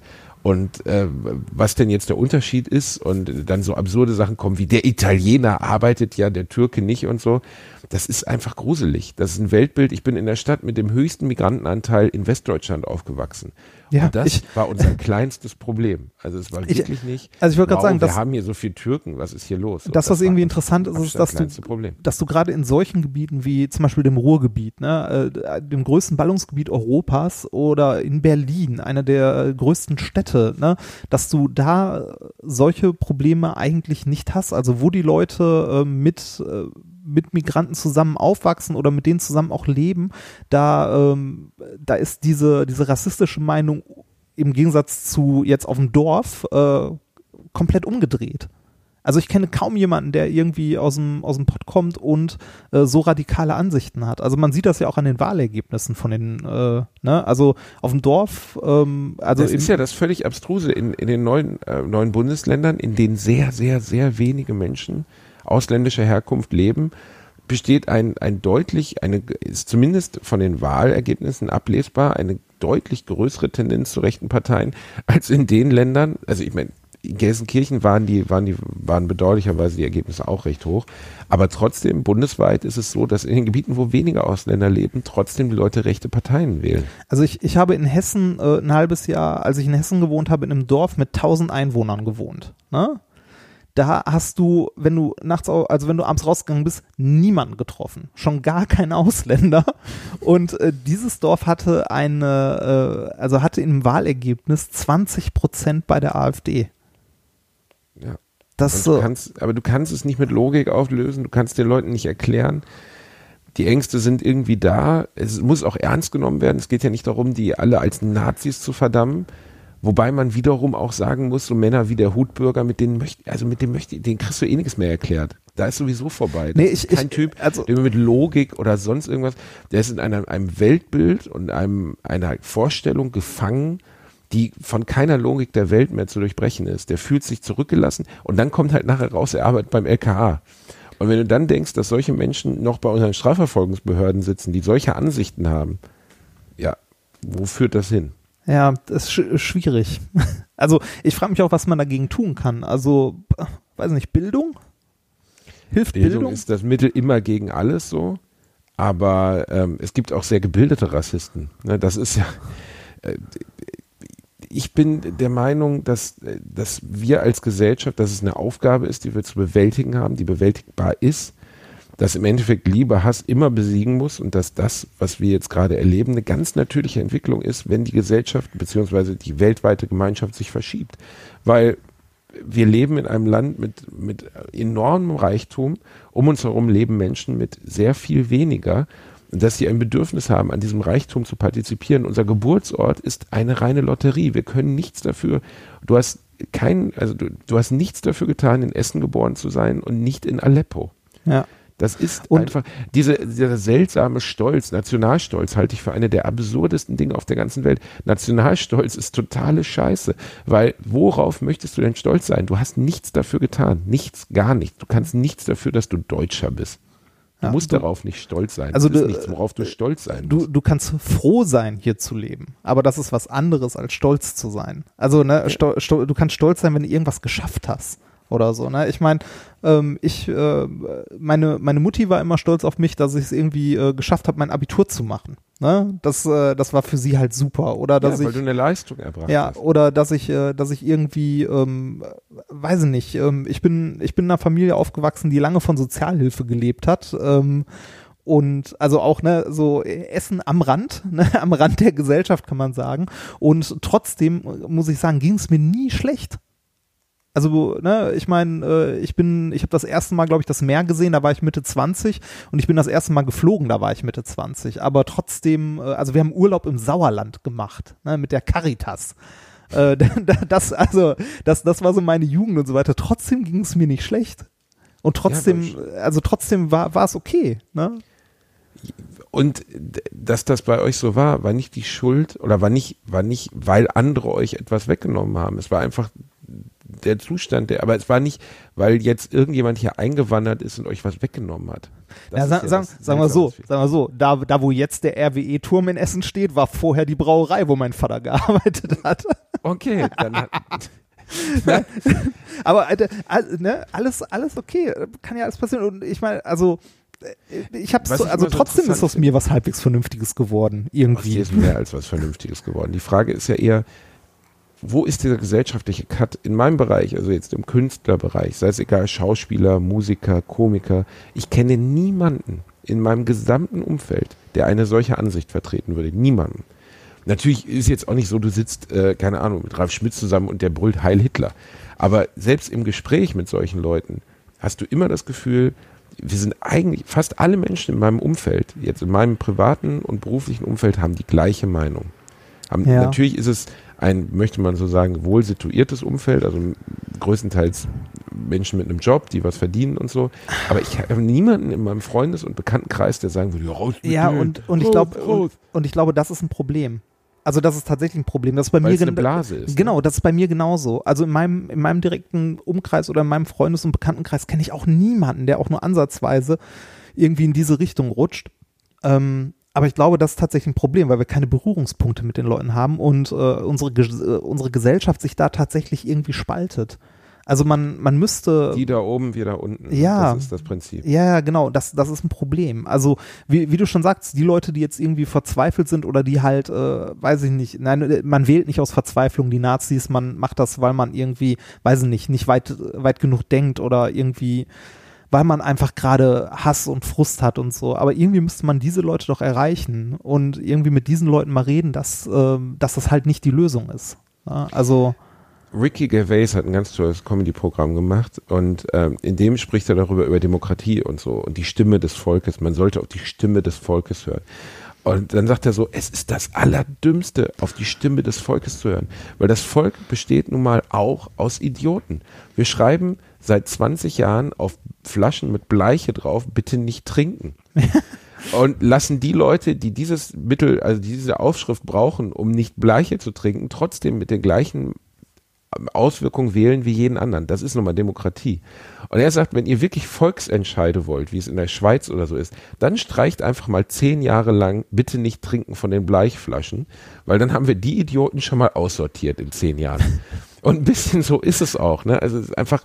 und äh, was denn jetzt der Unterschied ist und dann so absurde Sachen kommen wie der Italiener arbeitet ja, der Türke nicht und so. Das ist einfach gruselig. Das ist ein Weltbild. Ich bin in der Stadt mit dem höchsten Migrantenanteil in Westdeutschland aufgewachsen. Ja, und das ich, war unser kleinstes Problem. Also es war ich, wirklich nicht. Also ich wollte gerade sagen, wir haben hier so viele Türken. Was ist hier los? Das, das was irgendwie interessant ist, ist, dass du, Problem. dass du gerade in solchen Gebieten wie zum Beispiel dem Ruhrgebiet, ne, äh, dem größten Ballungsgebiet Europas oder in Berlin, einer der größten Städte, ne, dass du da solche Probleme eigentlich nicht hast. Also wo die Leute äh, mit äh, mit Migranten zusammen aufwachsen oder mit denen zusammen auch leben, da, ähm, da ist diese, diese rassistische Meinung im Gegensatz zu jetzt auf dem Dorf äh, komplett umgedreht. Also ich kenne kaum jemanden, der irgendwie aus dem, aus dem Pott kommt und äh, so radikale Ansichten hat. Also man sieht das ja auch an den Wahlergebnissen von den, äh, ne, also auf dem Dorf, ähm, also. Das ist ja das völlig abstruse in, in den neuen, äh, neuen Bundesländern, in denen sehr, sehr, sehr wenige Menschen ausländischer Herkunft leben, besteht ein, ein deutlich, eine, ist zumindest von den Wahlergebnissen ablesbar, eine deutlich größere Tendenz zu rechten Parteien als in den Ländern, also ich meine, in Gelsenkirchen waren die, waren die, waren bedauerlicherweise die Ergebnisse auch recht hoch. Aber trotzdem, bundesweit ist es so, dass in den Gebieten, wo weniger Ausländer leben, trotzdem die Leute rechte Parteien wählen. Also ich, ich habe in Hessen äh, ein halbes Jahr, als ich in Hessen gewohnt habe, in einem Dorf mit 1000 Einwohnern gewohnt. Ne? Da hast du, wenn du nachts, also wenn du abends rausgegangen bist, niemanden getroffen. Schon gar kein Ausländer. Und äh, dieses Dorf hatte eine, äh, also hatte im Wahlergebnis 20 Prozent bei der AfD. Ja. Das du kannst, aber du kannst es nicht mit Logik auflösen, du kannst den Leuten nicht erklären, die Ängste sind irgendwie da. Es muss auch ernst genommen werden. Es geht ja nicht darum, die alle als Nazis zu verdammen. Wobei man wiederum auch sagen muss, so Männer wie der Hutbürger, mit denen möchte, also mit dem möchte, den kriegst du eh nichts mehr erklärt. Da ist sowieso vorbei. Das Nee, ist ich- kein ich- Typ, also- der mit Logik oder sonst irgendwas, der ist in einem, einem Weltbild und einem, einer Vorstellung gefangen, die von keiner Logik der Welt mehr zu durchbrechen ist. Der fühlt sich zurückgelassen und dann kommt halt nachher raus, er arbeitet beim LKA. Und wenn du dann denkst, dass solche Menschen noch bei unseren Strafverfolgungsbehörden sitzen, die solche Ansichten haben, ja, wo führt das hin? Ja, das ist sch schwierig. Also ich frage mich auch, was man dagegen tun kann. Also, weiß nicht, Bildung? Hilft Bildung, Bildung? ist das Mittel immer gegen alles so, aber ähm, es gibt auch sehr gebildete Rassisten. Ne, das ist ja. Äh, ich bin der Meinung, dass, äh, dass wir als Gesellschaft, dass es eine Aufgabe ist, die wir zu bewältigen haben, die bewältigbar ist, dass im Endeffekt Liebe Hass immer besiegen muss und dass das, was wir jetzt gerade erleben, eine ganz natürliche Entwicklung ist, wenn die Gesellschaft bzw. die weltweite Gemeinschaft sich verschiebt. Weil wir leben in einem Land mit, mit enormem Reichtum. Um uns herum leben Menschen mit sehr viel weniger. Dass sie ein Bedürfnis haben, an diesem Reichtum zu partizipieren. Unser Geburtsort ist eine reine Lotterie. Wir können nichts dafür. Du hast kein, also du, du hast nichts dafür getan, in Essen geboren zu sein und nicht in Aleppo. Ja. Das ist Und- einfach, diese, dieser seltsame Stolz, Nationalstolz halte ich für eine der absurdesten Dinge auf der ganzen Welt. Nationalstolz ist totale Scheiße, weil worauf möchtest du denn stolz sein? Du hast nichts dafür getan, nichts, gar nichts. Du kannst nichts dafür, dass du Deutscher bist. Du Ja, musst du- darauf nicht stolz sein. Also das ist du- nichts, worauf du stolz sein Du, musst. du kannst froh sein, hier zu leben. Aber das ist was anderes, als stolz zu sein. Also, ne, stol, stol, du kannst stolz sein, wenn du irgendwas geschafft hast. Oder so, ne? Ich meine, ähm, ich, äh, meine, meine Mutti war immer stolz auf mich, dass ich es irgendwie äh, geschafft habe, mein Abitur zu machen. Ne? Das, äh, das war für sie halt super. Oder dass ja, weil ich. du eine Leistung erbracht Ja, hast. oder dass ich, äh, dass ich irgendwie, ähm, weiß ich nicht, ähm, ich bin, ich bin in einer Familie aufgewachsen, die lange von Sozialhilfe gelebt hat. Ähm, und also auch ne so Essen am Rand, ne, am Rand der Gesellschaft kann man sagen. Und trotzdem äh, muss ich sagen, ging es mir nie schlecht. Also, ne, ich meine, äh, ich bin, ich habe das erste Mal, glaube ich, das Meer gesehen, da war ich Mitte 20 und ich bin das erste Mal geflogen, da war ich Mitte 20. Aber trotzdem, äh, also wir haben Urlaub im Sauerland gemacht, ne, mit der Caritas. Äh, das, also, das, das war so meine Jugend und so weiter. Trotzdem ging es mir nicht schlecht. Und trotzdem, also trotzdem war, war es okay, ne? Und dass das bei euch so war, war nicht die Schuld oder war nicht, war nicht, weil andere euch etwas weggenommen haben. Es war einfach der Zustand, der, aber es war nicht, weil jetzt irgendjemand hier eingewandert ist und euch was weggenommen hat. Ja, sa ja sagen, sagen wir so, sagen wir so, da, da wo jetzt der RWE-Turm in Essen steht, war vorher die Brauerei, wo mein Vater gearbeitet hat. Okay, dann hat, Aber Alter, all, ne, alles, alles okay, kann ja alles passieren. Und ich meine, also äh, ich habe so, also immer so trotzdem ist aus mir was halbwegs Vernünftiges geworden, aus dir irgendwie. ist mehr als was Vernünftiges geworden. Die Frage ist ja eher, wo ist dieser gesellschaftliche Cut in meinem Bereich, also jetzt im Künstlerbereich, sei es egal, Schauspieler, Musiker, Komiker, ich kenne niemanden in meinem gesamten Umfeld, der eine solche Ansicht vertreten würde. Niemanden. Natürlich ist jetzt auch nicht so, du sitzt, äh, keine Ahnung, mit Ralf Schmitz zusammen und der brüllt Heil Hitler. Aber selbst im Gespräch mit solchen Leuten hast du immer das Gefühl, wir sind eigentlich, fast alle Menschen in meinem Umfeld, jetzt in meinem privaten und beruflichen Umfeld, haben die gleiche Meinung. Haben, Ja. Natürlich ist es ein, möchte man so sagen, wohl situiertes Umfeld, also größtenteils Menschen mit einem Job, die was verdienen und so. Aber ich habe niemanden in meinem Freundes- und Bekanntenkreis, der sagen würde, ja, raus mit Ja, denen. und, und ich Raus, raus. und, und ich glaube, das ist ein Problem. Also das ist tatsächlich ein Problem. Das ist bei Weil mir es eine Blase ist, ne? Genau, das ist bei mir genauso. Also in meinem, in meinem direkten Umkreis oder in meinem Freundes- und Bekanntenkreis kenne ich auch niemanden, der auch nur ansatzweise irgendwie in diese Richtung rutscht. Ähm, aber ich glaube, das ist tatsächlich ein Problem, weil wir keine Berührungspunkte mit den Leuten haben und äh, unsere, äh, unsere Gesellschaft sich da tatsächlich irgendwie spaltet. Also man, man müsste. Die da oben, wir da unten. Ja. Das ist das Prinzip. Ja, ja, genau, das, das ist ein Problem. Also, wie, wie du schon sagst, die Leute, die jetzt irgendwie verzweifelt sind oder die halt, äh, weiß ich nicht, nein, äh, man wählt nicht aus Verzweiflung die Nazis, man macht das, weil man irgendwie, weiß ich nicht, nicht weit, weit genug denkt oder irgendwie, weil man einfach gerade Hass und Frust hat und so. Aber irgendwie müsste man diese Leute doch erreichen und irgendwie mit diesen Leuten mal reden, dass, ähm, dass das halt nicht die Lösung ist. Ja, also, Ricky Gervais hat ein ganz tolles Comedy-Programm gemacht und ähm, in dem spricht er darüber über Demokratie und so und die Stimme des Volkes. Man sollte auf die Stimme des Volkes hören. Und dann sagt er so, es ist das Allerdümmste, auf die Stimme des Volkes zu hören. Weil das Volk besteht nun mal auch aus Idioten. Wir schreiben seit 20 Jahren auf Flaschen mit Bleiche drauf, bitte nicht trinken. und lassen die Leute, die dieses Mittel, also diese Aufschrift brauchen, um nicht Bleiche zu trinken, trotzdem mit den gleichen Auswirkungen wählen wie jeden anderen. Das ist nochmal Demokratie. Und er sagt, wenn ihr wirklich Volksentscheide wollt, wie es in der Schweiz oder so ist, dann streicht einfach mal zehn Jahre lang bitte nicht trinken von den Bleichflaschen, weil dann haben wir die Idioten schon mal aussortiert in zehn Jahren. Und ein bisschen so ist es auch. Ne? Also es ist einfach,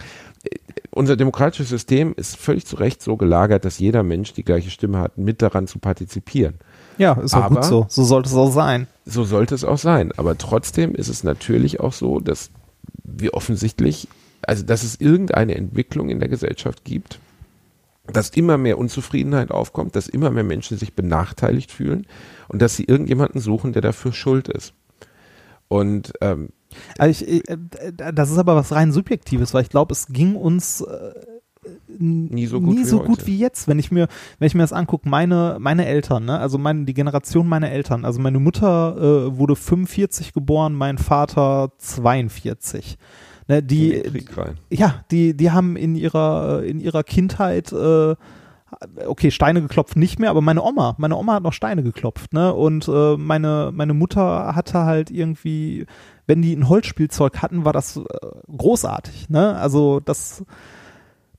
unser demokratisches System ist völlig zu Recht so gelagert, dass jeder Mensch die gleiche Stimme hat, mit daran zu partizipieren. Ja, ist auch Aber- gut so. So sollte es auch sein. So sollte es auch sein. Aber trotzdem ist es natürlich auch so, dass wir offensichtlich, also dass es irgendeine Entwicklung in der Gesellschaft gibt, dass immer mehr Unzufriedenheit aufkommt, dass immer mehr Menschen sich benachteiligt fühlen und dass sie irgendjemanden suchen, der dafür schuld ist. Und ähm, Also ich, ich, äh, das ist aber was rein Subjektives, weil ich glaube, es ging uns äh, nie so gut nie wie so gut wie jetzt, wenn ich mir, wenn ich mir das angucke, meine, meine Eltern, ne, also meine, die Generation meiner Eltern, also meine Mutter äh, wurde 45 geboren, mein Vater 42. Ne, die, ja, die, die haben in ihrer, in ihrer Kindheit, äh, okay, Steine geklopft nicht mehr, aber meine Oma, meine Oma hat noch Steine geklopft, ne? Und äh, meine, meine Mutter hatte halt irgendwie, wenn die ein Holzspielzeug hatten, war das äh, großartig, ne? Also das,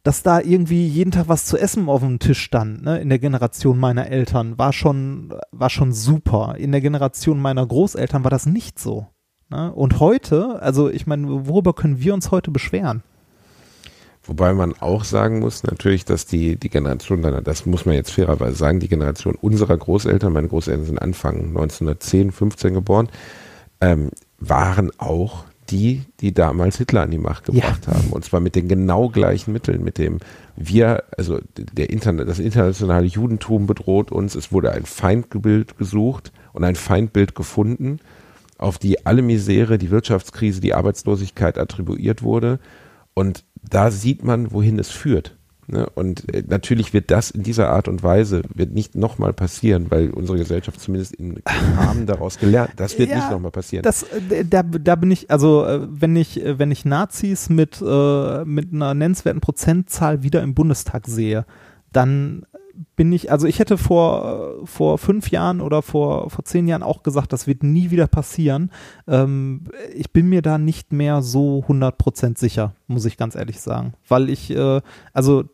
dass da irgendwie jeden Tag was zu essen auf dem Tisch stand, ne, in der Generation meiner Eltern, war schon, war schon super. In der Generation meiner Großeltern war das nicht so. Ne? Und heute, also ich meine, worüber können wir uns heute beschweren? Wobei man auch sagen muss, natürlich, dass die, die Generation das muss man jetzt fairerweise sagen, die Generation unserer Großeltern, meine Großeltern sind Anfang 1910, 15 geboren, ähm, waren auch die, die damals Hitler an die Macht gebracht haben. Und zwar mit den genau gleichen Mitteln, mit dem wir, also der Internet, das internationale Judentum bedroht uns, es wurde ein Feindbild gesucht und ein Feindbild gefunden, auf die alle Misere, die Wirtschaftskrise, die Arbeitslosigkeit attribuiert wurde. Und da sieht man, wohin es führt. Ne? Und äh, natürlich wird das in dieser Art und Weise wird nicht nochmal passieren, weil unsere Gesellschaft zumindest im Rahmen daraus gelernt, das wird Ja, nicht nochmal passieren. Das, äh, da, da bin ich, also äh, wenn ich, wenn ich Nazis mit, äh, mit einer nennenswerten Prozentzahl wieder im Bundestag sehe, dann bin ich, also ich hätte vor, vor fünf Jahren oder vor, vor zehn Jahren auch gesagt, das wird nie wieder passieren. Ähm, ich bin mir da nicht mehr so 100% sicher, muss ich ganz ehrlich sagen. Weil ich, äh, also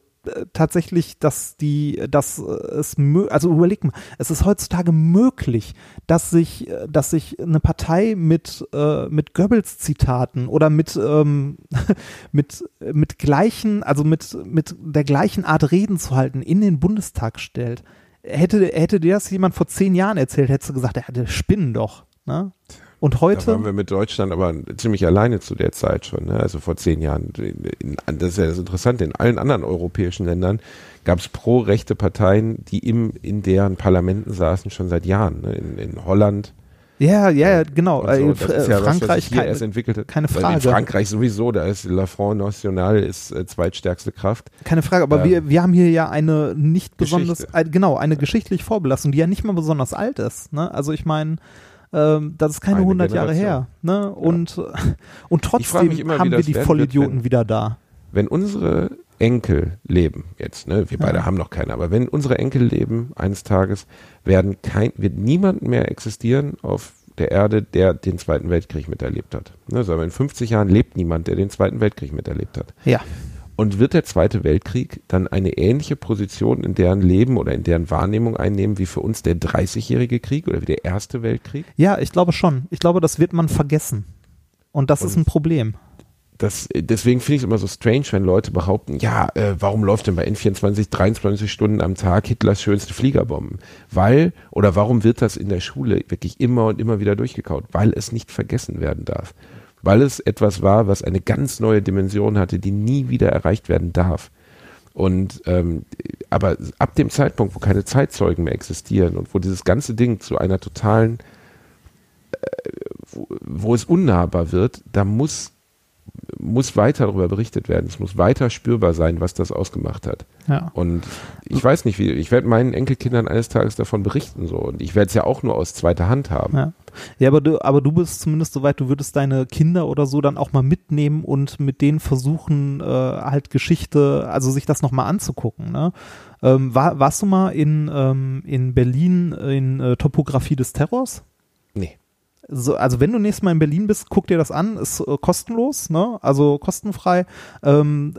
tatsächlich, dass die, dass äh, es, also überleg mal, es ist heutzutage möglich, dass sich, äh, dass sich eine Partei mit, äh, mit Goebbels-Zitaten oder mit, ähm, mit, mit gleichen, also mit, mit der gleichen Art Reden zu halten, in den Bundestag stellt. Hätte, hätte dir das jemand vor zehn Jahren erzählt, hättest du gesagt, er hatte Spinnen doch. Ne? Und Da heute, waren wir mit Deutschland aber ziemlich alleine zu der Zeit schon, ne? also vor zehn Jahren. In, das ist ja das Interessante, in allen anderen europäischen Ländern gab es pro-rechte Parteien, die im, in deren Parlamenten saßen schon seit Jahren. Ne? In, in Holland. ja, ja, ja, genau, äh, so. Ist ja was, was Frankreich, hier kein- erst entwickelt hat. keine Frage. In Frankreich sowieso, da ist La Front National ist äh, zweitstärkste Kraft. Keine Frage, aber Ähm, wir, wir haben hier ja eine nicht besonders, ein, genau, eine geschichtliche Vorbelastung, die ja nicht mal besonders alt ist. Ne? Also ich meine, ähm, das ist keine Eine 100 Jahre her. Ne? Und, äh, und frag trotzdem immer, haben wir die wird, Vollidioten wenn- wieder da. Wenn unsere Enkel leben jetzt, ne, wir beide Ja. haben noch keine, aber wenn unsere Enkel leben eines Tages, werden kein, wird niemand mehr existieren auf der Erde, der den Zweiten Weltkrieg miterlebt hat. Ne, sondern in 50 Jahren lebt niemand, der den Zweiten Weltkrieg miterlebt hat. Ja. Und wird der Zweite Weltkrieg dann eine ähnliche Position in deren Leben oder in deren Wahrnehmung einnehmen wie für uns der 30-jährige Krieg oder wie der Erste Weltkrieg? Ja, ich glaube schon. Ich glaube, das wird man vergessen. Und das ist Und- ein Problem. das, deswegen finde ich es immer so strange, wenn Leute behaupten, ja, äh, warum läuft denn bei N24 23 Stunden am Tag Hitlers schönste Fliegerbomben? Weil, oder warum wird das in der Schule wirklich immer und immer wieder durchgekaut? Weil es nicht vergessen werden darf. Weil es etwas war, was eine ganz neue Dimension hatte, die nie wieder erreicht werden darf. Und ähm, aber ab dem Zeitpunkt, wo keine Zeitzeugen mehr existieren und wo dieses ganze Ding zu einer totalen, äh, wo, wo es unnahbar wird, da muss muss weiter darüber berichtet werden. Es muss weiter spürbar sein, was das ausgemacht hat. Ja. Und ich weiß nicht, wie, ich werde meinen Enkelkindern eines Tages davon berichten so. Und ich werde es ja auch nur aus zweiter Hand haben. Ja. Ja, aber du, aber du bist zumindest so weit, du würdest deine Kinder oder so dann auch mal mitnehmen und mit denen versuchen, äh, halt Geschichte, also sich das nochmal anzugucken. Ne? Ähm, war, warst du mal in, ähm, in Berlin in äh, Topografie des Terrors? Nee. So, also wenn du nächstes Mal in Berlin bist, guck dir das an, ist äh, kostenlos, ne? also kostenfrei. Ähm,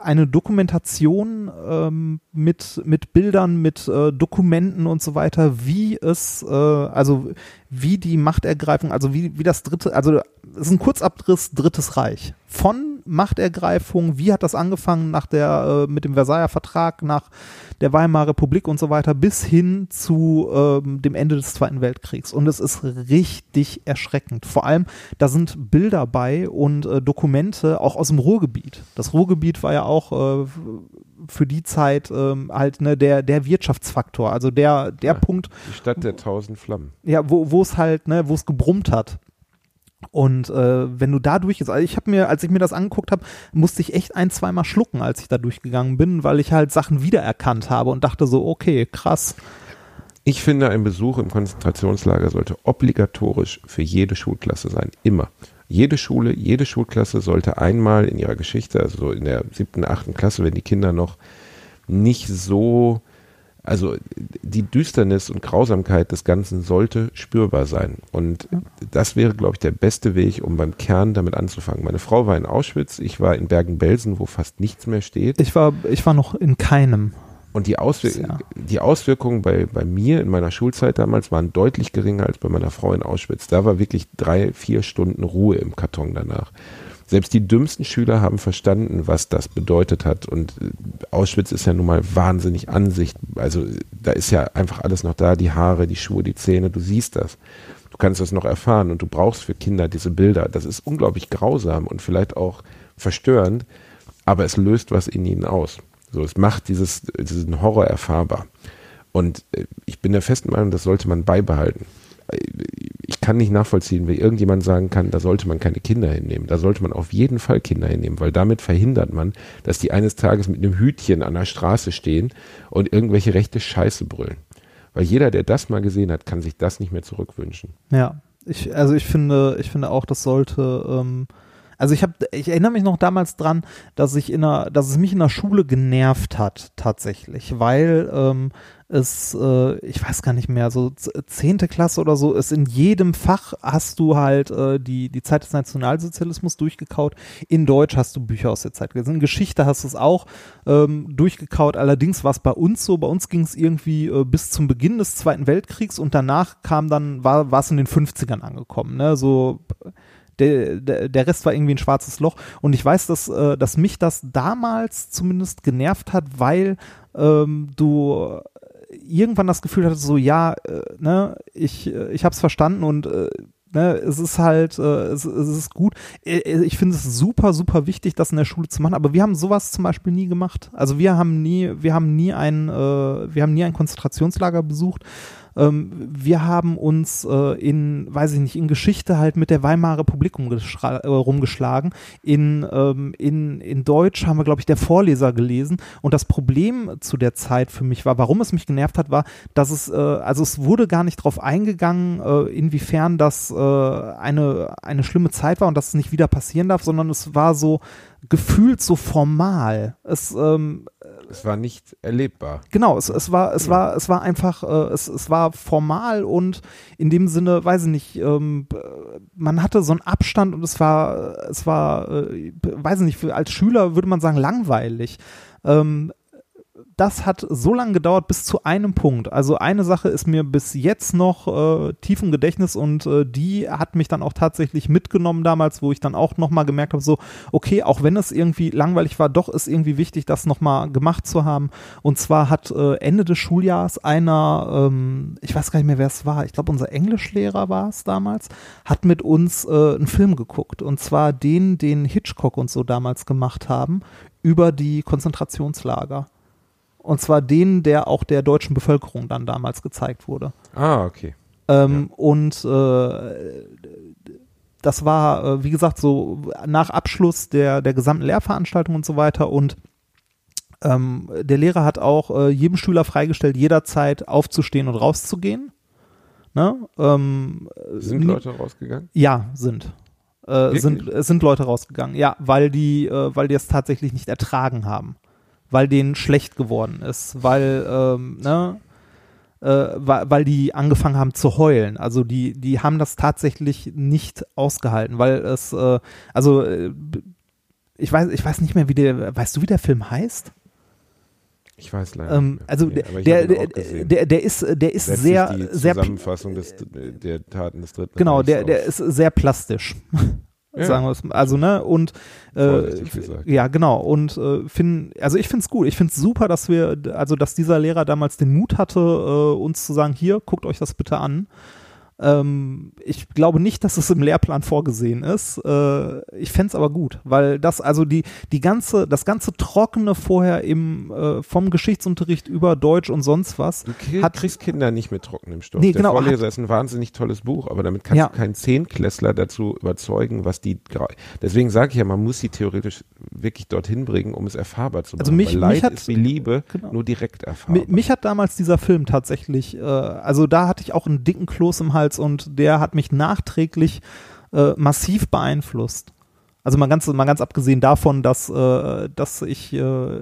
eine Dokumentation ähm, mit, mit Bildern, mit äh, Dokumenten und so weiter, wie es, äh, also wie die Machtergreifung, also wie, wie das dritte, also es ist ein Kurzabriss Drittes Reich. Von Machtergreifung, wie hat das angefangen nach der, äh, mit dem Versailler Vertrag, nach der Weimarer Republik und so weiter, bis hin zu ähm, dem Ende des Zweiten Weltkriegs. Und es ist richtig erschreckend. Vor allem, da sind Bilder bei und äh, Dokumente auch aus dem Ruhrgebiet. Das Ruhrgebiet war ja auch äh, für die Zeit ähm, halt ne, der, der Wirtschaftsfaktor, also der, der Ja. Punkt, Die Stadt der tausend Flammen. ja, wo es halt, ne, wo es gebrummt hat. Und äh, wenn du da durch also ich habe mir, als ich mir das angeguckt habe, musste ich echt ein, zweimal schlucken, als ich da durchgegangen bin, weil ich halt Sachen wiedererkannt habe und dachte so, okay, krass. Ich finde, ein Besuch im Konzentrationslager sollte obligatorisch für jede Schulklasse sein. Immer. Jede Schule, jede Schulklasse sollte einmal in ihrer Geschichte, also so in der siebten, achten Klasse, wenn die Kinder noch nicht so, also die Düsternis und Grausamkeit des Ganzen sollte spürbar sein. Und das wäre, glaube ich, der beste Weg, um beim Kern damit anzufangen. Meine Frau war in Auschwitz, ich war in Bergen-Belsen, wo fast nichts mehr steht. Ich war, ich war noch in keinem. Und die, Auswir Ja. die Auswirkungen bei, bei mir in meiner Schulzeit damals waren deutlich geringer als bei meiner Frau in Auschwitz. Da war wirklich drei, vier Stunden Ruhe im Karton danach. Selbst die dümmsten Schüler haben verstanden, was das bedeutet hat. Und äh, Auschwitz ist ja nun mal wahnsinnig Ansicht. Also da ist ja einfach alles noch da, die Haare, die Schuhe, die Zähne, du siehst das. Du kannst das noch erfahren und du brauchst für Kinder diese Bilder. Das ist unglaublich grausam und vielleicht auch verstörend, aber es löst was in ihnen aus. So, es macht dieses, diesen Horror erfahrbar. Und äh, ich bin der festen Meinung, das sollte man beibehalten. Äh, Ich kann nicht nachvollziehen, wie irgendjemand sagen kann, da sollte man keine Kinder hinnehmen. Da sollte man auf jeden Fall Kinder hinnehmen, weil damit verhindert man, dass die eines Tages mit einem Hütchen an der Straße stehen und irgendwelche rechte Scheiße brüllen. Weil jeder, der das mal gesehen hat, kann sich das nicht mehr zurückwünschen. Ja, ich, also ich finde, ich finde auch, das sollte, ähm, also ich habe, ich erinnere mich noch damals dran, dass ich in einer, dass es mich in der Schule genervt hat, tatsächlich, weil ähm, es, äh, ich weiß gar nicht mehr, so zehnte Klasse oder so, ist in jedem Fach hast du halt äh, die, die Zeit des Nationalsozialismus durchgekaut. In Deutsch hast du Bücher aus der Zeit gelesen. In Geschichte hast du es auch ähm, durchgekaut. Allerdings war es bei uns so, bei uns ging es irgendwie äh, bis zum Beginn des Zweiten Weltkriegs und danach kam dann, war war es in den 50ern angekommen, ne? So der, der, Rest war irgendwie ein schwarzes Loch. Und ich weiß, dass, äh, dass mich das damals zumindest genervt hat, weil ähm, du irgendwann das Gefühl hattest, so ja, äh, ne, ich, äh, ich hab's verstanden und äh, ne, es ist halt, äh, es, es ist gut. Äh, Ich finde es super, super wichtig, das in der Schule zu machen, aber wir haben sowas zum Beispiel nie gemacht. Also wir haben nie, wir haben nie ein, äh, wir haben nie ein Konzentrationslager besucht. Ähm, wir haben uns äh, in, weiß ich nicht, in Geschichte halt mit der Weimarer Republik äh, rumgeschlagen. In, ähm, in, in Deutsch haben wir, glaube ich, der Vorleser gelesen. Und das Problem zu der Zeit für mich war, warum es mich genervt hat, war, dass es, äh, also es wurde gar nicht drauf eingegangen, äh, inwiefern das äh, eine, eine schlimme Zeit war und dass es nicht wieder passieren darf, sondern es war so gefühlt so formal. Es, ähm, Es war nicht erlebbar. Genau, es, es war, es war, es war einfach, äh, es, es war formal und in dem Sinne, weiß ich nicht, ähm, man hatte so einen Abstand und es war, es war, äh, weiß ich nicht, als Schüler würde man sagen langweilig. Ähm, das hat so lange gedauert bis zu einem Punkt. Also eine Sache ist mir bis jetzt noch äh, tief im Gedächtnis und äh, die hat mich dann auch tatsächlich mitgenommen damals, wo ich dann auch nochmal gemerkt habe, so, okay, auch wenn es irgendwie langweilig war, doch ist irgendwie wichtig, das nochmal gemacht zu haben. Und zwar hat äh, Ende des Schuljahres einer, ähm, ich weiß gar nicht mehr, wer es war, ich glaube unser Englischlehrer war es damals, hat mit uns äh, einen Film geguckt. Und zwar den, den Hitchcock und so damals gemacht haben, über die Konzentrationslager. Und zwar den, der auch der deutschen Bevölkerung dann damals gezeigt wurde. Ah, okay. Ähm, Und äh, das war, äh, wie gesagt, so nach Abschluss der, der gesamten Lehrveranstaltung und so weiter und ähm, der Lehrer hat auch äh, jedem Schüler freigestellt, jederzeit aufzustehen und rauszugehen. Ne? Ähm, Sind Leute rausgegangen? Ja, sind. Äh, sind, es sind Leute rausgegangen, ja, weil die, äh, weil die es tatsächlich nicht ertragen haben. Weil denen schlecht geworden ist, weil, ähm, ne, äh, weil, weil die angefangen haben zu heulen. Also die, die haben das tatsächlich nicht ausgehalten, weil es, äh, also äh, ich weiß, ich weiß nicht mehr, wie der, weißt du, wie der Film heißt? Ich weiß leider Ähm, also Nee, der, der, der, ist, der ist Letztlich sehr, die sehr, Zusammenfassung des, der Taten des dritten genau, der, der ist sehr plastisch. Ja. Sagen wir es mal. Also, ne, und äh, ja, genau. Und äh, find, also ich finde es gut. Ich finde es super, dass wir, also dass dieser Lehrer damals den Mut hatte, äh, uns zu sagen, hier, guckt euch das bitte an. Ähm, ich glaube nicht, dass es im Lehrplan vorgesehen ist. Äh, ich fände es aber gut, weil das, also die, die ganze, das ganze Trockene vorher im, äh, vom Geschichtsunterricht über Deutsch und sonst was, Du ki- hat- kriegst Kinder nicht mit trockenem Stoff. Nee, der genau, Vorleser ist ein wahnsinnig tolles Buch, aber damit kannst Ja. du keinen Zehnklässler dazu überzeugen, was die Deswegen sage ich ja, man muss sie theoretisch wirklich dorthin bringen, um es erfahrbar zu machen. Also mich- Weil Leid mich hat- ist wie Liebe, Genau. nur direkt erfahrbar. Mi- Mich hat damals dieser Film tatsächlich, äh, also da hatte ich auch einen dicken Kloß im Hals und der hat mich nachträglich äh, massiv beeinflusst. Also mal ganz, mal ganz abgesehen davon, dass, äh, dass ich, äh,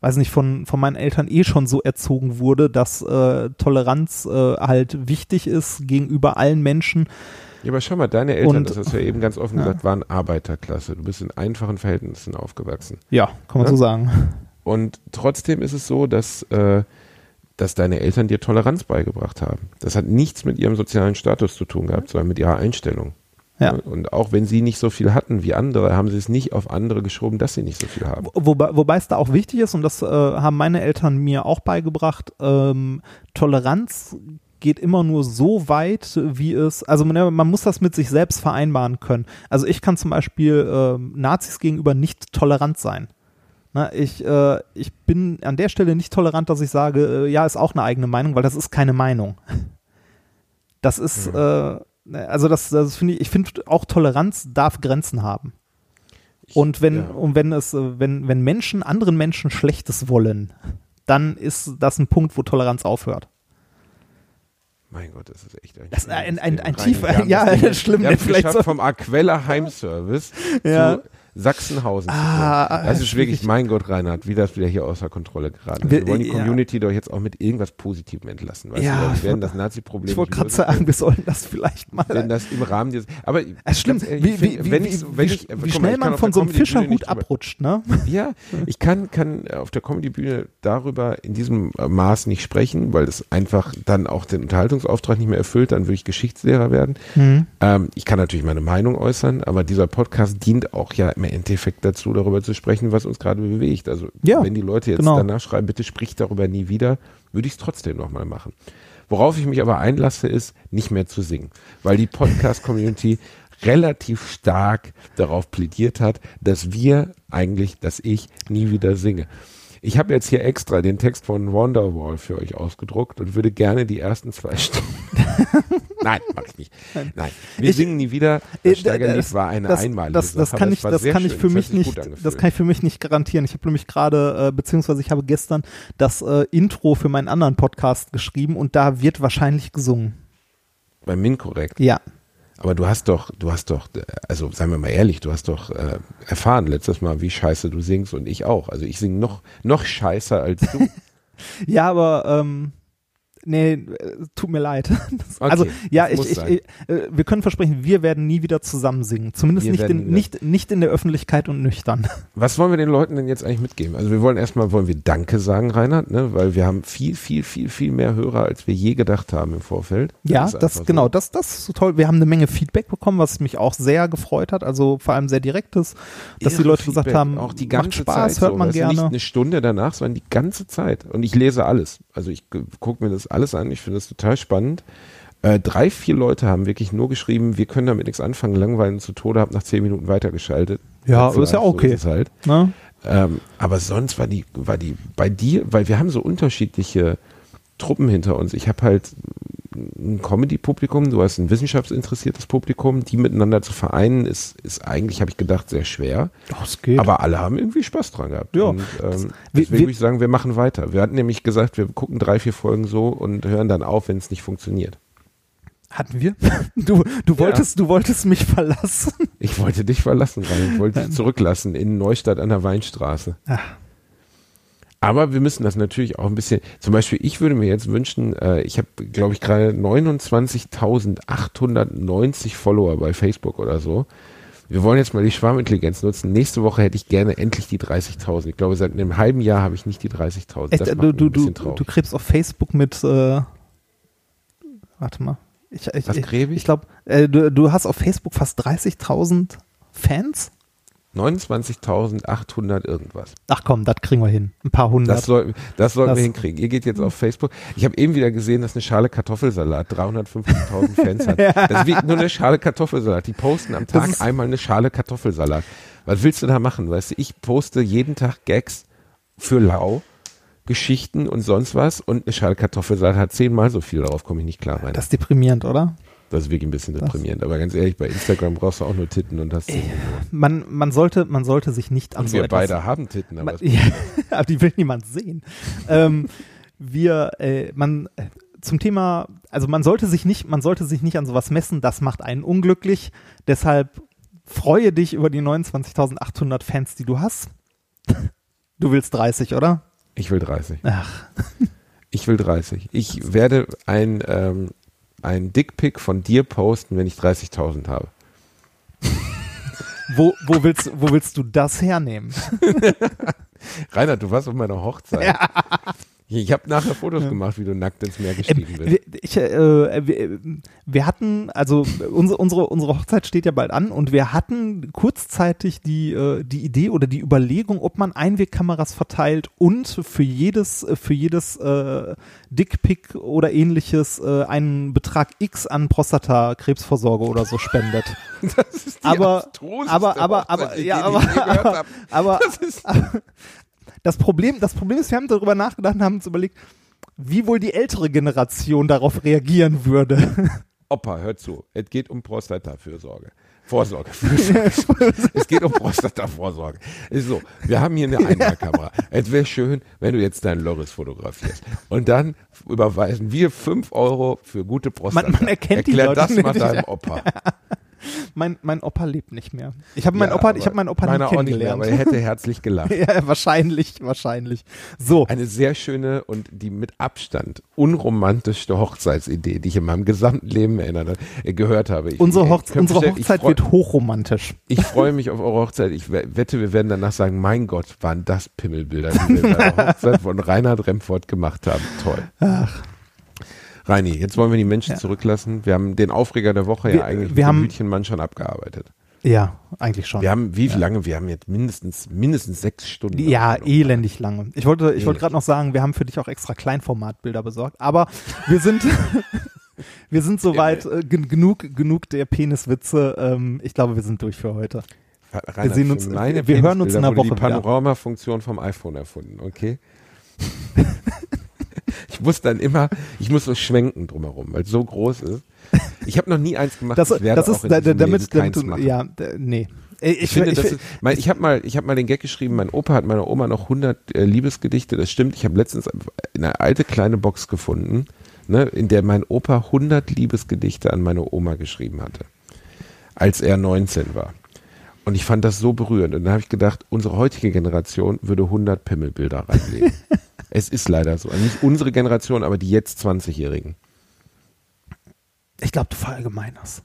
weiß nicht, von, von meinen Eltern eh schon so erzogen wurde, dass äh, Toleranz äh, halt wichtig ist gegenüber allen Menschen. ja, aber schau mal, deine Eltern, Und- das hast du ja eben ganz offen Ja. gesagt, waren Arbeiterklasse. Du bist in einfachen Verhältnissen aufgewachsen. Ja, kann man Ja? so sagen. Und trotzdem ist es so, dass, äh, dass deine Eltern dir Toleranz beigebracht haben. Das hat nichts mit ihrem sozialen Status zu tun gehabt, sondern mit ihrer Einstellung. Ja. Und auch wenn sie nicht so viel hatten wie andere, haben sie es nicht auf andere geschoben, dass sie nicht so viel haben. Wobei, wobei es da auch wichtig ist, und das äh, haben meine Eltern mir auch beigebracht, ähm, Toleranz geht immer nur so weit, wie es, also man, man muss das mit sich selbst vereinbaren können. Also ich kann zum Beispiel ähm, Nazis gegenüber nicht tolerant sein. Na, ich, äh, ich bin an der Stelle nicht tolerant, dass ich sage, äh, ja, ist auch eine eigene Meinung, weil das ist keine Meinung. Das ist, äh, also das, das finde ich, ich finde auch Toleranz darf Grenzen haben. Und wenn, ja. und wenn es, wenn, wenn Menschen anderen Menschen Schlechtes wollen, dann ist das ein Punkt, wo Toleranz aufhört. Mein Gott, das ist echt ein, Das ist ein- ein- ein Rein- tiefer- ja, schlimm, Wir haben ne, vielleicht so- vom Aquella Heimservice Ja. zu Sachsenhausen Ah, zu kommen. Das ist wirklich, mein Gott, Reinhard, wie das wieder hier außer Kontrolle geraten ist. Wir- wollen die ja. Community doch jetzt auch mit irgendwas Positivem entlassen. Weißt Ja, du, wir ich werden das Nazi-Problem Ich wollte gerade sagen, wir sollten das vielleicht mal. wenn das im Rahmen dieses, aber Es stimmt, wie, wie, wenn ich, wenn ich, schnell man von so einem Fischerhut abrutscht, ne? Ja, ich kann, kann auf der Comedy-Bühne darüber in diesem Maß nicht sprechen, weil es einfach dann auch den Unterhaltungsauftrag nicht mehr erfüllt, dann würde ich Geschichtslehrer werden. Mhm. Ähm, ich kann natürlich meine Meinung äußern, aber dieser Podcast dient auch ja im Endeffekt dazu, darüber zu sprechen, was uns gerade bewegt. Also Ja, wenn die Leute jetzt genau. danach schreiben, bitte sprich darüber nie wieder, würde ich es trotzdem nochmal machen. Worauf ich mich aber einlasse, ist nicht mehr zu singen, weil die Podcast-Community relativ stark darauf plädiert hat, dass wir eigentlich, dass ich nie wieder singe. Ich habe jetzt hier extra den Text von Wonderwall für euch ausgedruckt und würde gerne die ersten zwei Stunden. Nein, mach ich nicht. Nein, wir Ich- singen nie wieder. Äh, Das Steigerlied war eine das, einmalige das, das Sache, kann ich, das kann ich für mich nicht, das kann ich für mich nicht garantieren. Ich habe nämlich gerade, äh, beziehungsweise ich habe gestern das äh, Intro für meinen anderen Podcast geschrieben und da wird wahrscheinlich gesungen. Bei Min korrekt. Ja. Aber du hast doch, du hast doch, also seien wir mal ehrlich, du hast doch äh, erfahren letztes Mal, wie scheiße du singst und ich auch. Also ich singe noch, noch scheißer als du. Ja, aber ähm, nee, äh, tut mir leid. Das, Okay, also ja, das ich, ich, ich äh, wir können versprechen, wir werden nie wieder zusammen singen. Zumindest Wir nicht in, nicht, nicht in der Öffentlichkeit und nüchtern. Was wollen wir den Leuten denn jetzt eigentlich mitgeben? Also wir wollen erstmal, wollen wir Danke sagen, Reinhard, ne? weil wir haben viel, viel, viel, viel mehr Hörer, als wir je gedacht haben im Vorfeld. Ja, das, einfach genau, so. das, das ist so toll. Wir haben eine Menge Feedback bekommen, was mich auch sehr gefreut hat. Also vor allem sehr direktes, dass die Irre Leute gesagt Feedback, haben, auch die ganze macht Spaß, Zeit hört so, man weißt du, Nicht gerne. eine Stunde danach, sondern die ganze Zeit. Und ich lese alles. Also ich gucke mir das alles an. Ich finde das total spannend. Äh, drei, vier Leute haben wirklich nur geschrieben, wir können damit nichts anfangen, langweilen zu Tode, hab nach zehn Minuten weitergeschaltet. Ja, Ganz ist ja live, so okay. ist halt. Ähm, aber sonst war die, war die bei dir, weil wir haben so unterschiedliche Truppen hinter uns. Ich habe halt ein Comedy-Publikum, du hast ein wissenschaftsinteressiertes Publikum, die miteinander zu vereinen, ist, ist eigentlich, habe ich gedacht, sehr schwer. Doch, es geht. Aber alle haben irgendwie Spaß dran gehabt. Ja. Und, ähm, wir- deswegen würde ich sagen, wir machen weiter. Wir hatten nämlich gesagt, wir gucken drei, vier Folgen so und hören dann auf, wenn es nicht funktioniert. Hatten wir? Du, du, wolltest, du wolltest mich verlassen. Ich wollte dich verlassen, weil ich wollte dich zurücklassen in Neustadt an der Weinstraße. Ach. Aber wir müssen das natürlich auch ein bisschen, zum Beispiel, ich würde mir jetzt wünschen, äh, ich habe, glaube ich, gerade 29.890 Follower bei Facebook oder so. Wir wollen jetzt mal die Schwarmintelligenz nutzen. Nächste Woche hätte ich gerne endlich die 30.000. Ich glaube, seit einem halben Jahr habe ich nicht die 30.000. Echt, Das äh, macht du, du, ein bisschen traurig. du krebst auf Facebook mit, äh, warte mal. Ich, ich, Was ich? ich glaube, äh, du, du hast auf Facebook fast 30.000 Fans. 29.800 irgendwas. Ach komm, das kriegen wir hin. Ein paar hundert. Das, soll, das sollten Das- wir hinkriegen. Ihr geht jetzt auf Facebook. Ich habe eben wieder gesehen, dass eine Schale Kartoffelsalat 350.000 Fans hat. Das ist wie nur eine Schale Kartoffelsalat. Die posten am Tag einmal eine Schale Kartoffelsalat. Was willst du da machen? Weißt du, ich poste jeden Tag Gags für lau, Geschichten und sonst was und eine Schale Kartoffelsalat hat zehnmal so viel. Darauf komme ich nicht klar rein. das ist deprimierend, oder? Das ist wirklich ein bisschen deprimierend. Aber ganz ehrlich, bei Instagram brauchst du auch nur Titten und hast Man, man, sollte, man sollte sich nicht an und so wir etwas beide haben Titten. Aber Man, ja, aber die will niemand sehen. ähm, wir, äh, man, äh, zum Thema, also man sollte sich nicht, man sollte sich nicht an sowas messen, das macht einen unglücklich. Deshalb freue dich über die 29.800 Fans, die du hast. Du willst 30, oder? ich will 30. Ach, Ich will 30. Ich werde ein, ähm, ein Dickpick von dir posten, wenn ich 30.000 habe. wo, wo, willst, wo willst du das hernehmen? Reinhard, du warst auf meiner Hochzeit. Ich habe nachher Fotos gemacht, wie du nackt ins Meer Ähm, gestiegen bist. wir, ich, äh, wir, wir hatten, also unsere, unsere, unsere Hochzeit steht ja bald an und wir hatten kurzzeitig die, äh, die Idee oder die Überlegung, ob man Einwegkameras verteilt und für jedes, für jedes äh, Dickpick oder ähnliches äh, einen Betrag X an Prostatakrebsvorsorge oder so spendet. Das ist die aber- aber- aber- aber- ja, aber- gehört hab. Aber Das Problem, das Problem ist, wir haben darüber nachgedacht und haben uns überlegt, wie wohl die ältere Generation darauf reagieren würde. Opa, hör zu. Es geht um Prostatafürsorge. Vorsorge. Es geht um Prostatavorsorge. Ist so, wir haben hier eine Einmalkamera. Es wäre schön, wenn du jetzt deinen Loris fotografierst. Und dann überweisen wir 5 Euro für gute Prostata. Man- man erkennt die Erklär Leute das mal deinem Opa. Mein, mein Opa lebt nicht mehr. Ich habe meinen Ja, Opa, aber ich habe meinen Opa nie nicht mehr, kennengelernt. aber er hätte herzlich gelacht. ja, wahrscheinlich, wahrscheinlich. So, Eine sehr schöne und die mit Abstand unromantischste Hochzeitsidee, die ich in meinem gesamten Leben erinnert, äh, gehört habe. Ich, unsere, ich Hochze könnte unsere ich Hochzeit freu- wird hochromantisch. Ich freue mich auf eure Hochzeit. Ich we- wette, wir werden danach sagen, mein Gott, waren das Pimmelbilder, die wir bei der Hochzeit von Reinhard Remford gemacht haben. Toll. Ach, Reini, jetzt wollen wir die Menschen Ja. zurücklassen. Wir haben den Aufreger der Woche Wir- ja eigentlich wir mit dem haben- Hütchenmann schon abgearbeitet. ja, eigentlich schon. Wir haben, wie lange? Wir haben jetzt mindestens, mindestens sechs Stunden. Ja, elendig lange. Ich wollte, ich wollte gerade noch sagen, wir haben für dich auch extra Kleinformatbilder besorgt, aber wir sind, wir sind soweit äh, gen- genug, genug der Peniswitze. Ähm, ich glaube, wir sind durch für heute. Reinhard, sehen für uns- wir hören uns in wurde Woche die. Panorama-Funktion vom iPhone erfunden, okay? ich muss dann immer, ich muss so schwenken drumherum, weil es so groß ist. Ich habe noch nie eins gemacht. Das, ich werde das auch ist, in da- damit, Leben keins damit du, ja, nee. Ich, Ich, finde, ich, das ist, mein, ich habe mal, ich habe mal den Gag geschrieben. Mein Opa hat meiner Oma noch 100 äh, Liebesgedichte. Das stimmt. Ich habe letztens eine alte kleine Box gefunden, ne, in der mein Opa 100 Liebesgedichte an meine Oma geschrieben hatte, als er 19 war. Und ich fand das so berührend. Und dann habe ich gedacht, unsere heutige Generation würde 100 Pimmelbilder reinlegen. es ist leider so. Nicht unsere Generation, aber die jetzt 20-Jährigen. ich glaube, du verallgemeinerst.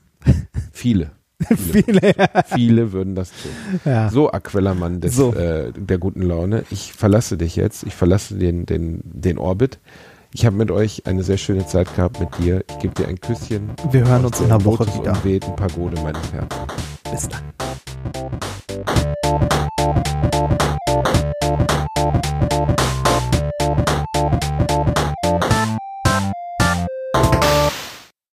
Viele. Viele. Viele würden das tun. Ja. So, Aquellermann des, So. äh, der guten Laune. Ich verlasse dich jetzt. Ich verlasse den, den, den Orbit. Ich habe mit euch eine sehr schöne Zeit gehabt mit dir. Ich gebe dir ein Küsschen. Wir hören uns in einer Woche wieder. Und Pagode, meine Herren. Bis dann. Thank you.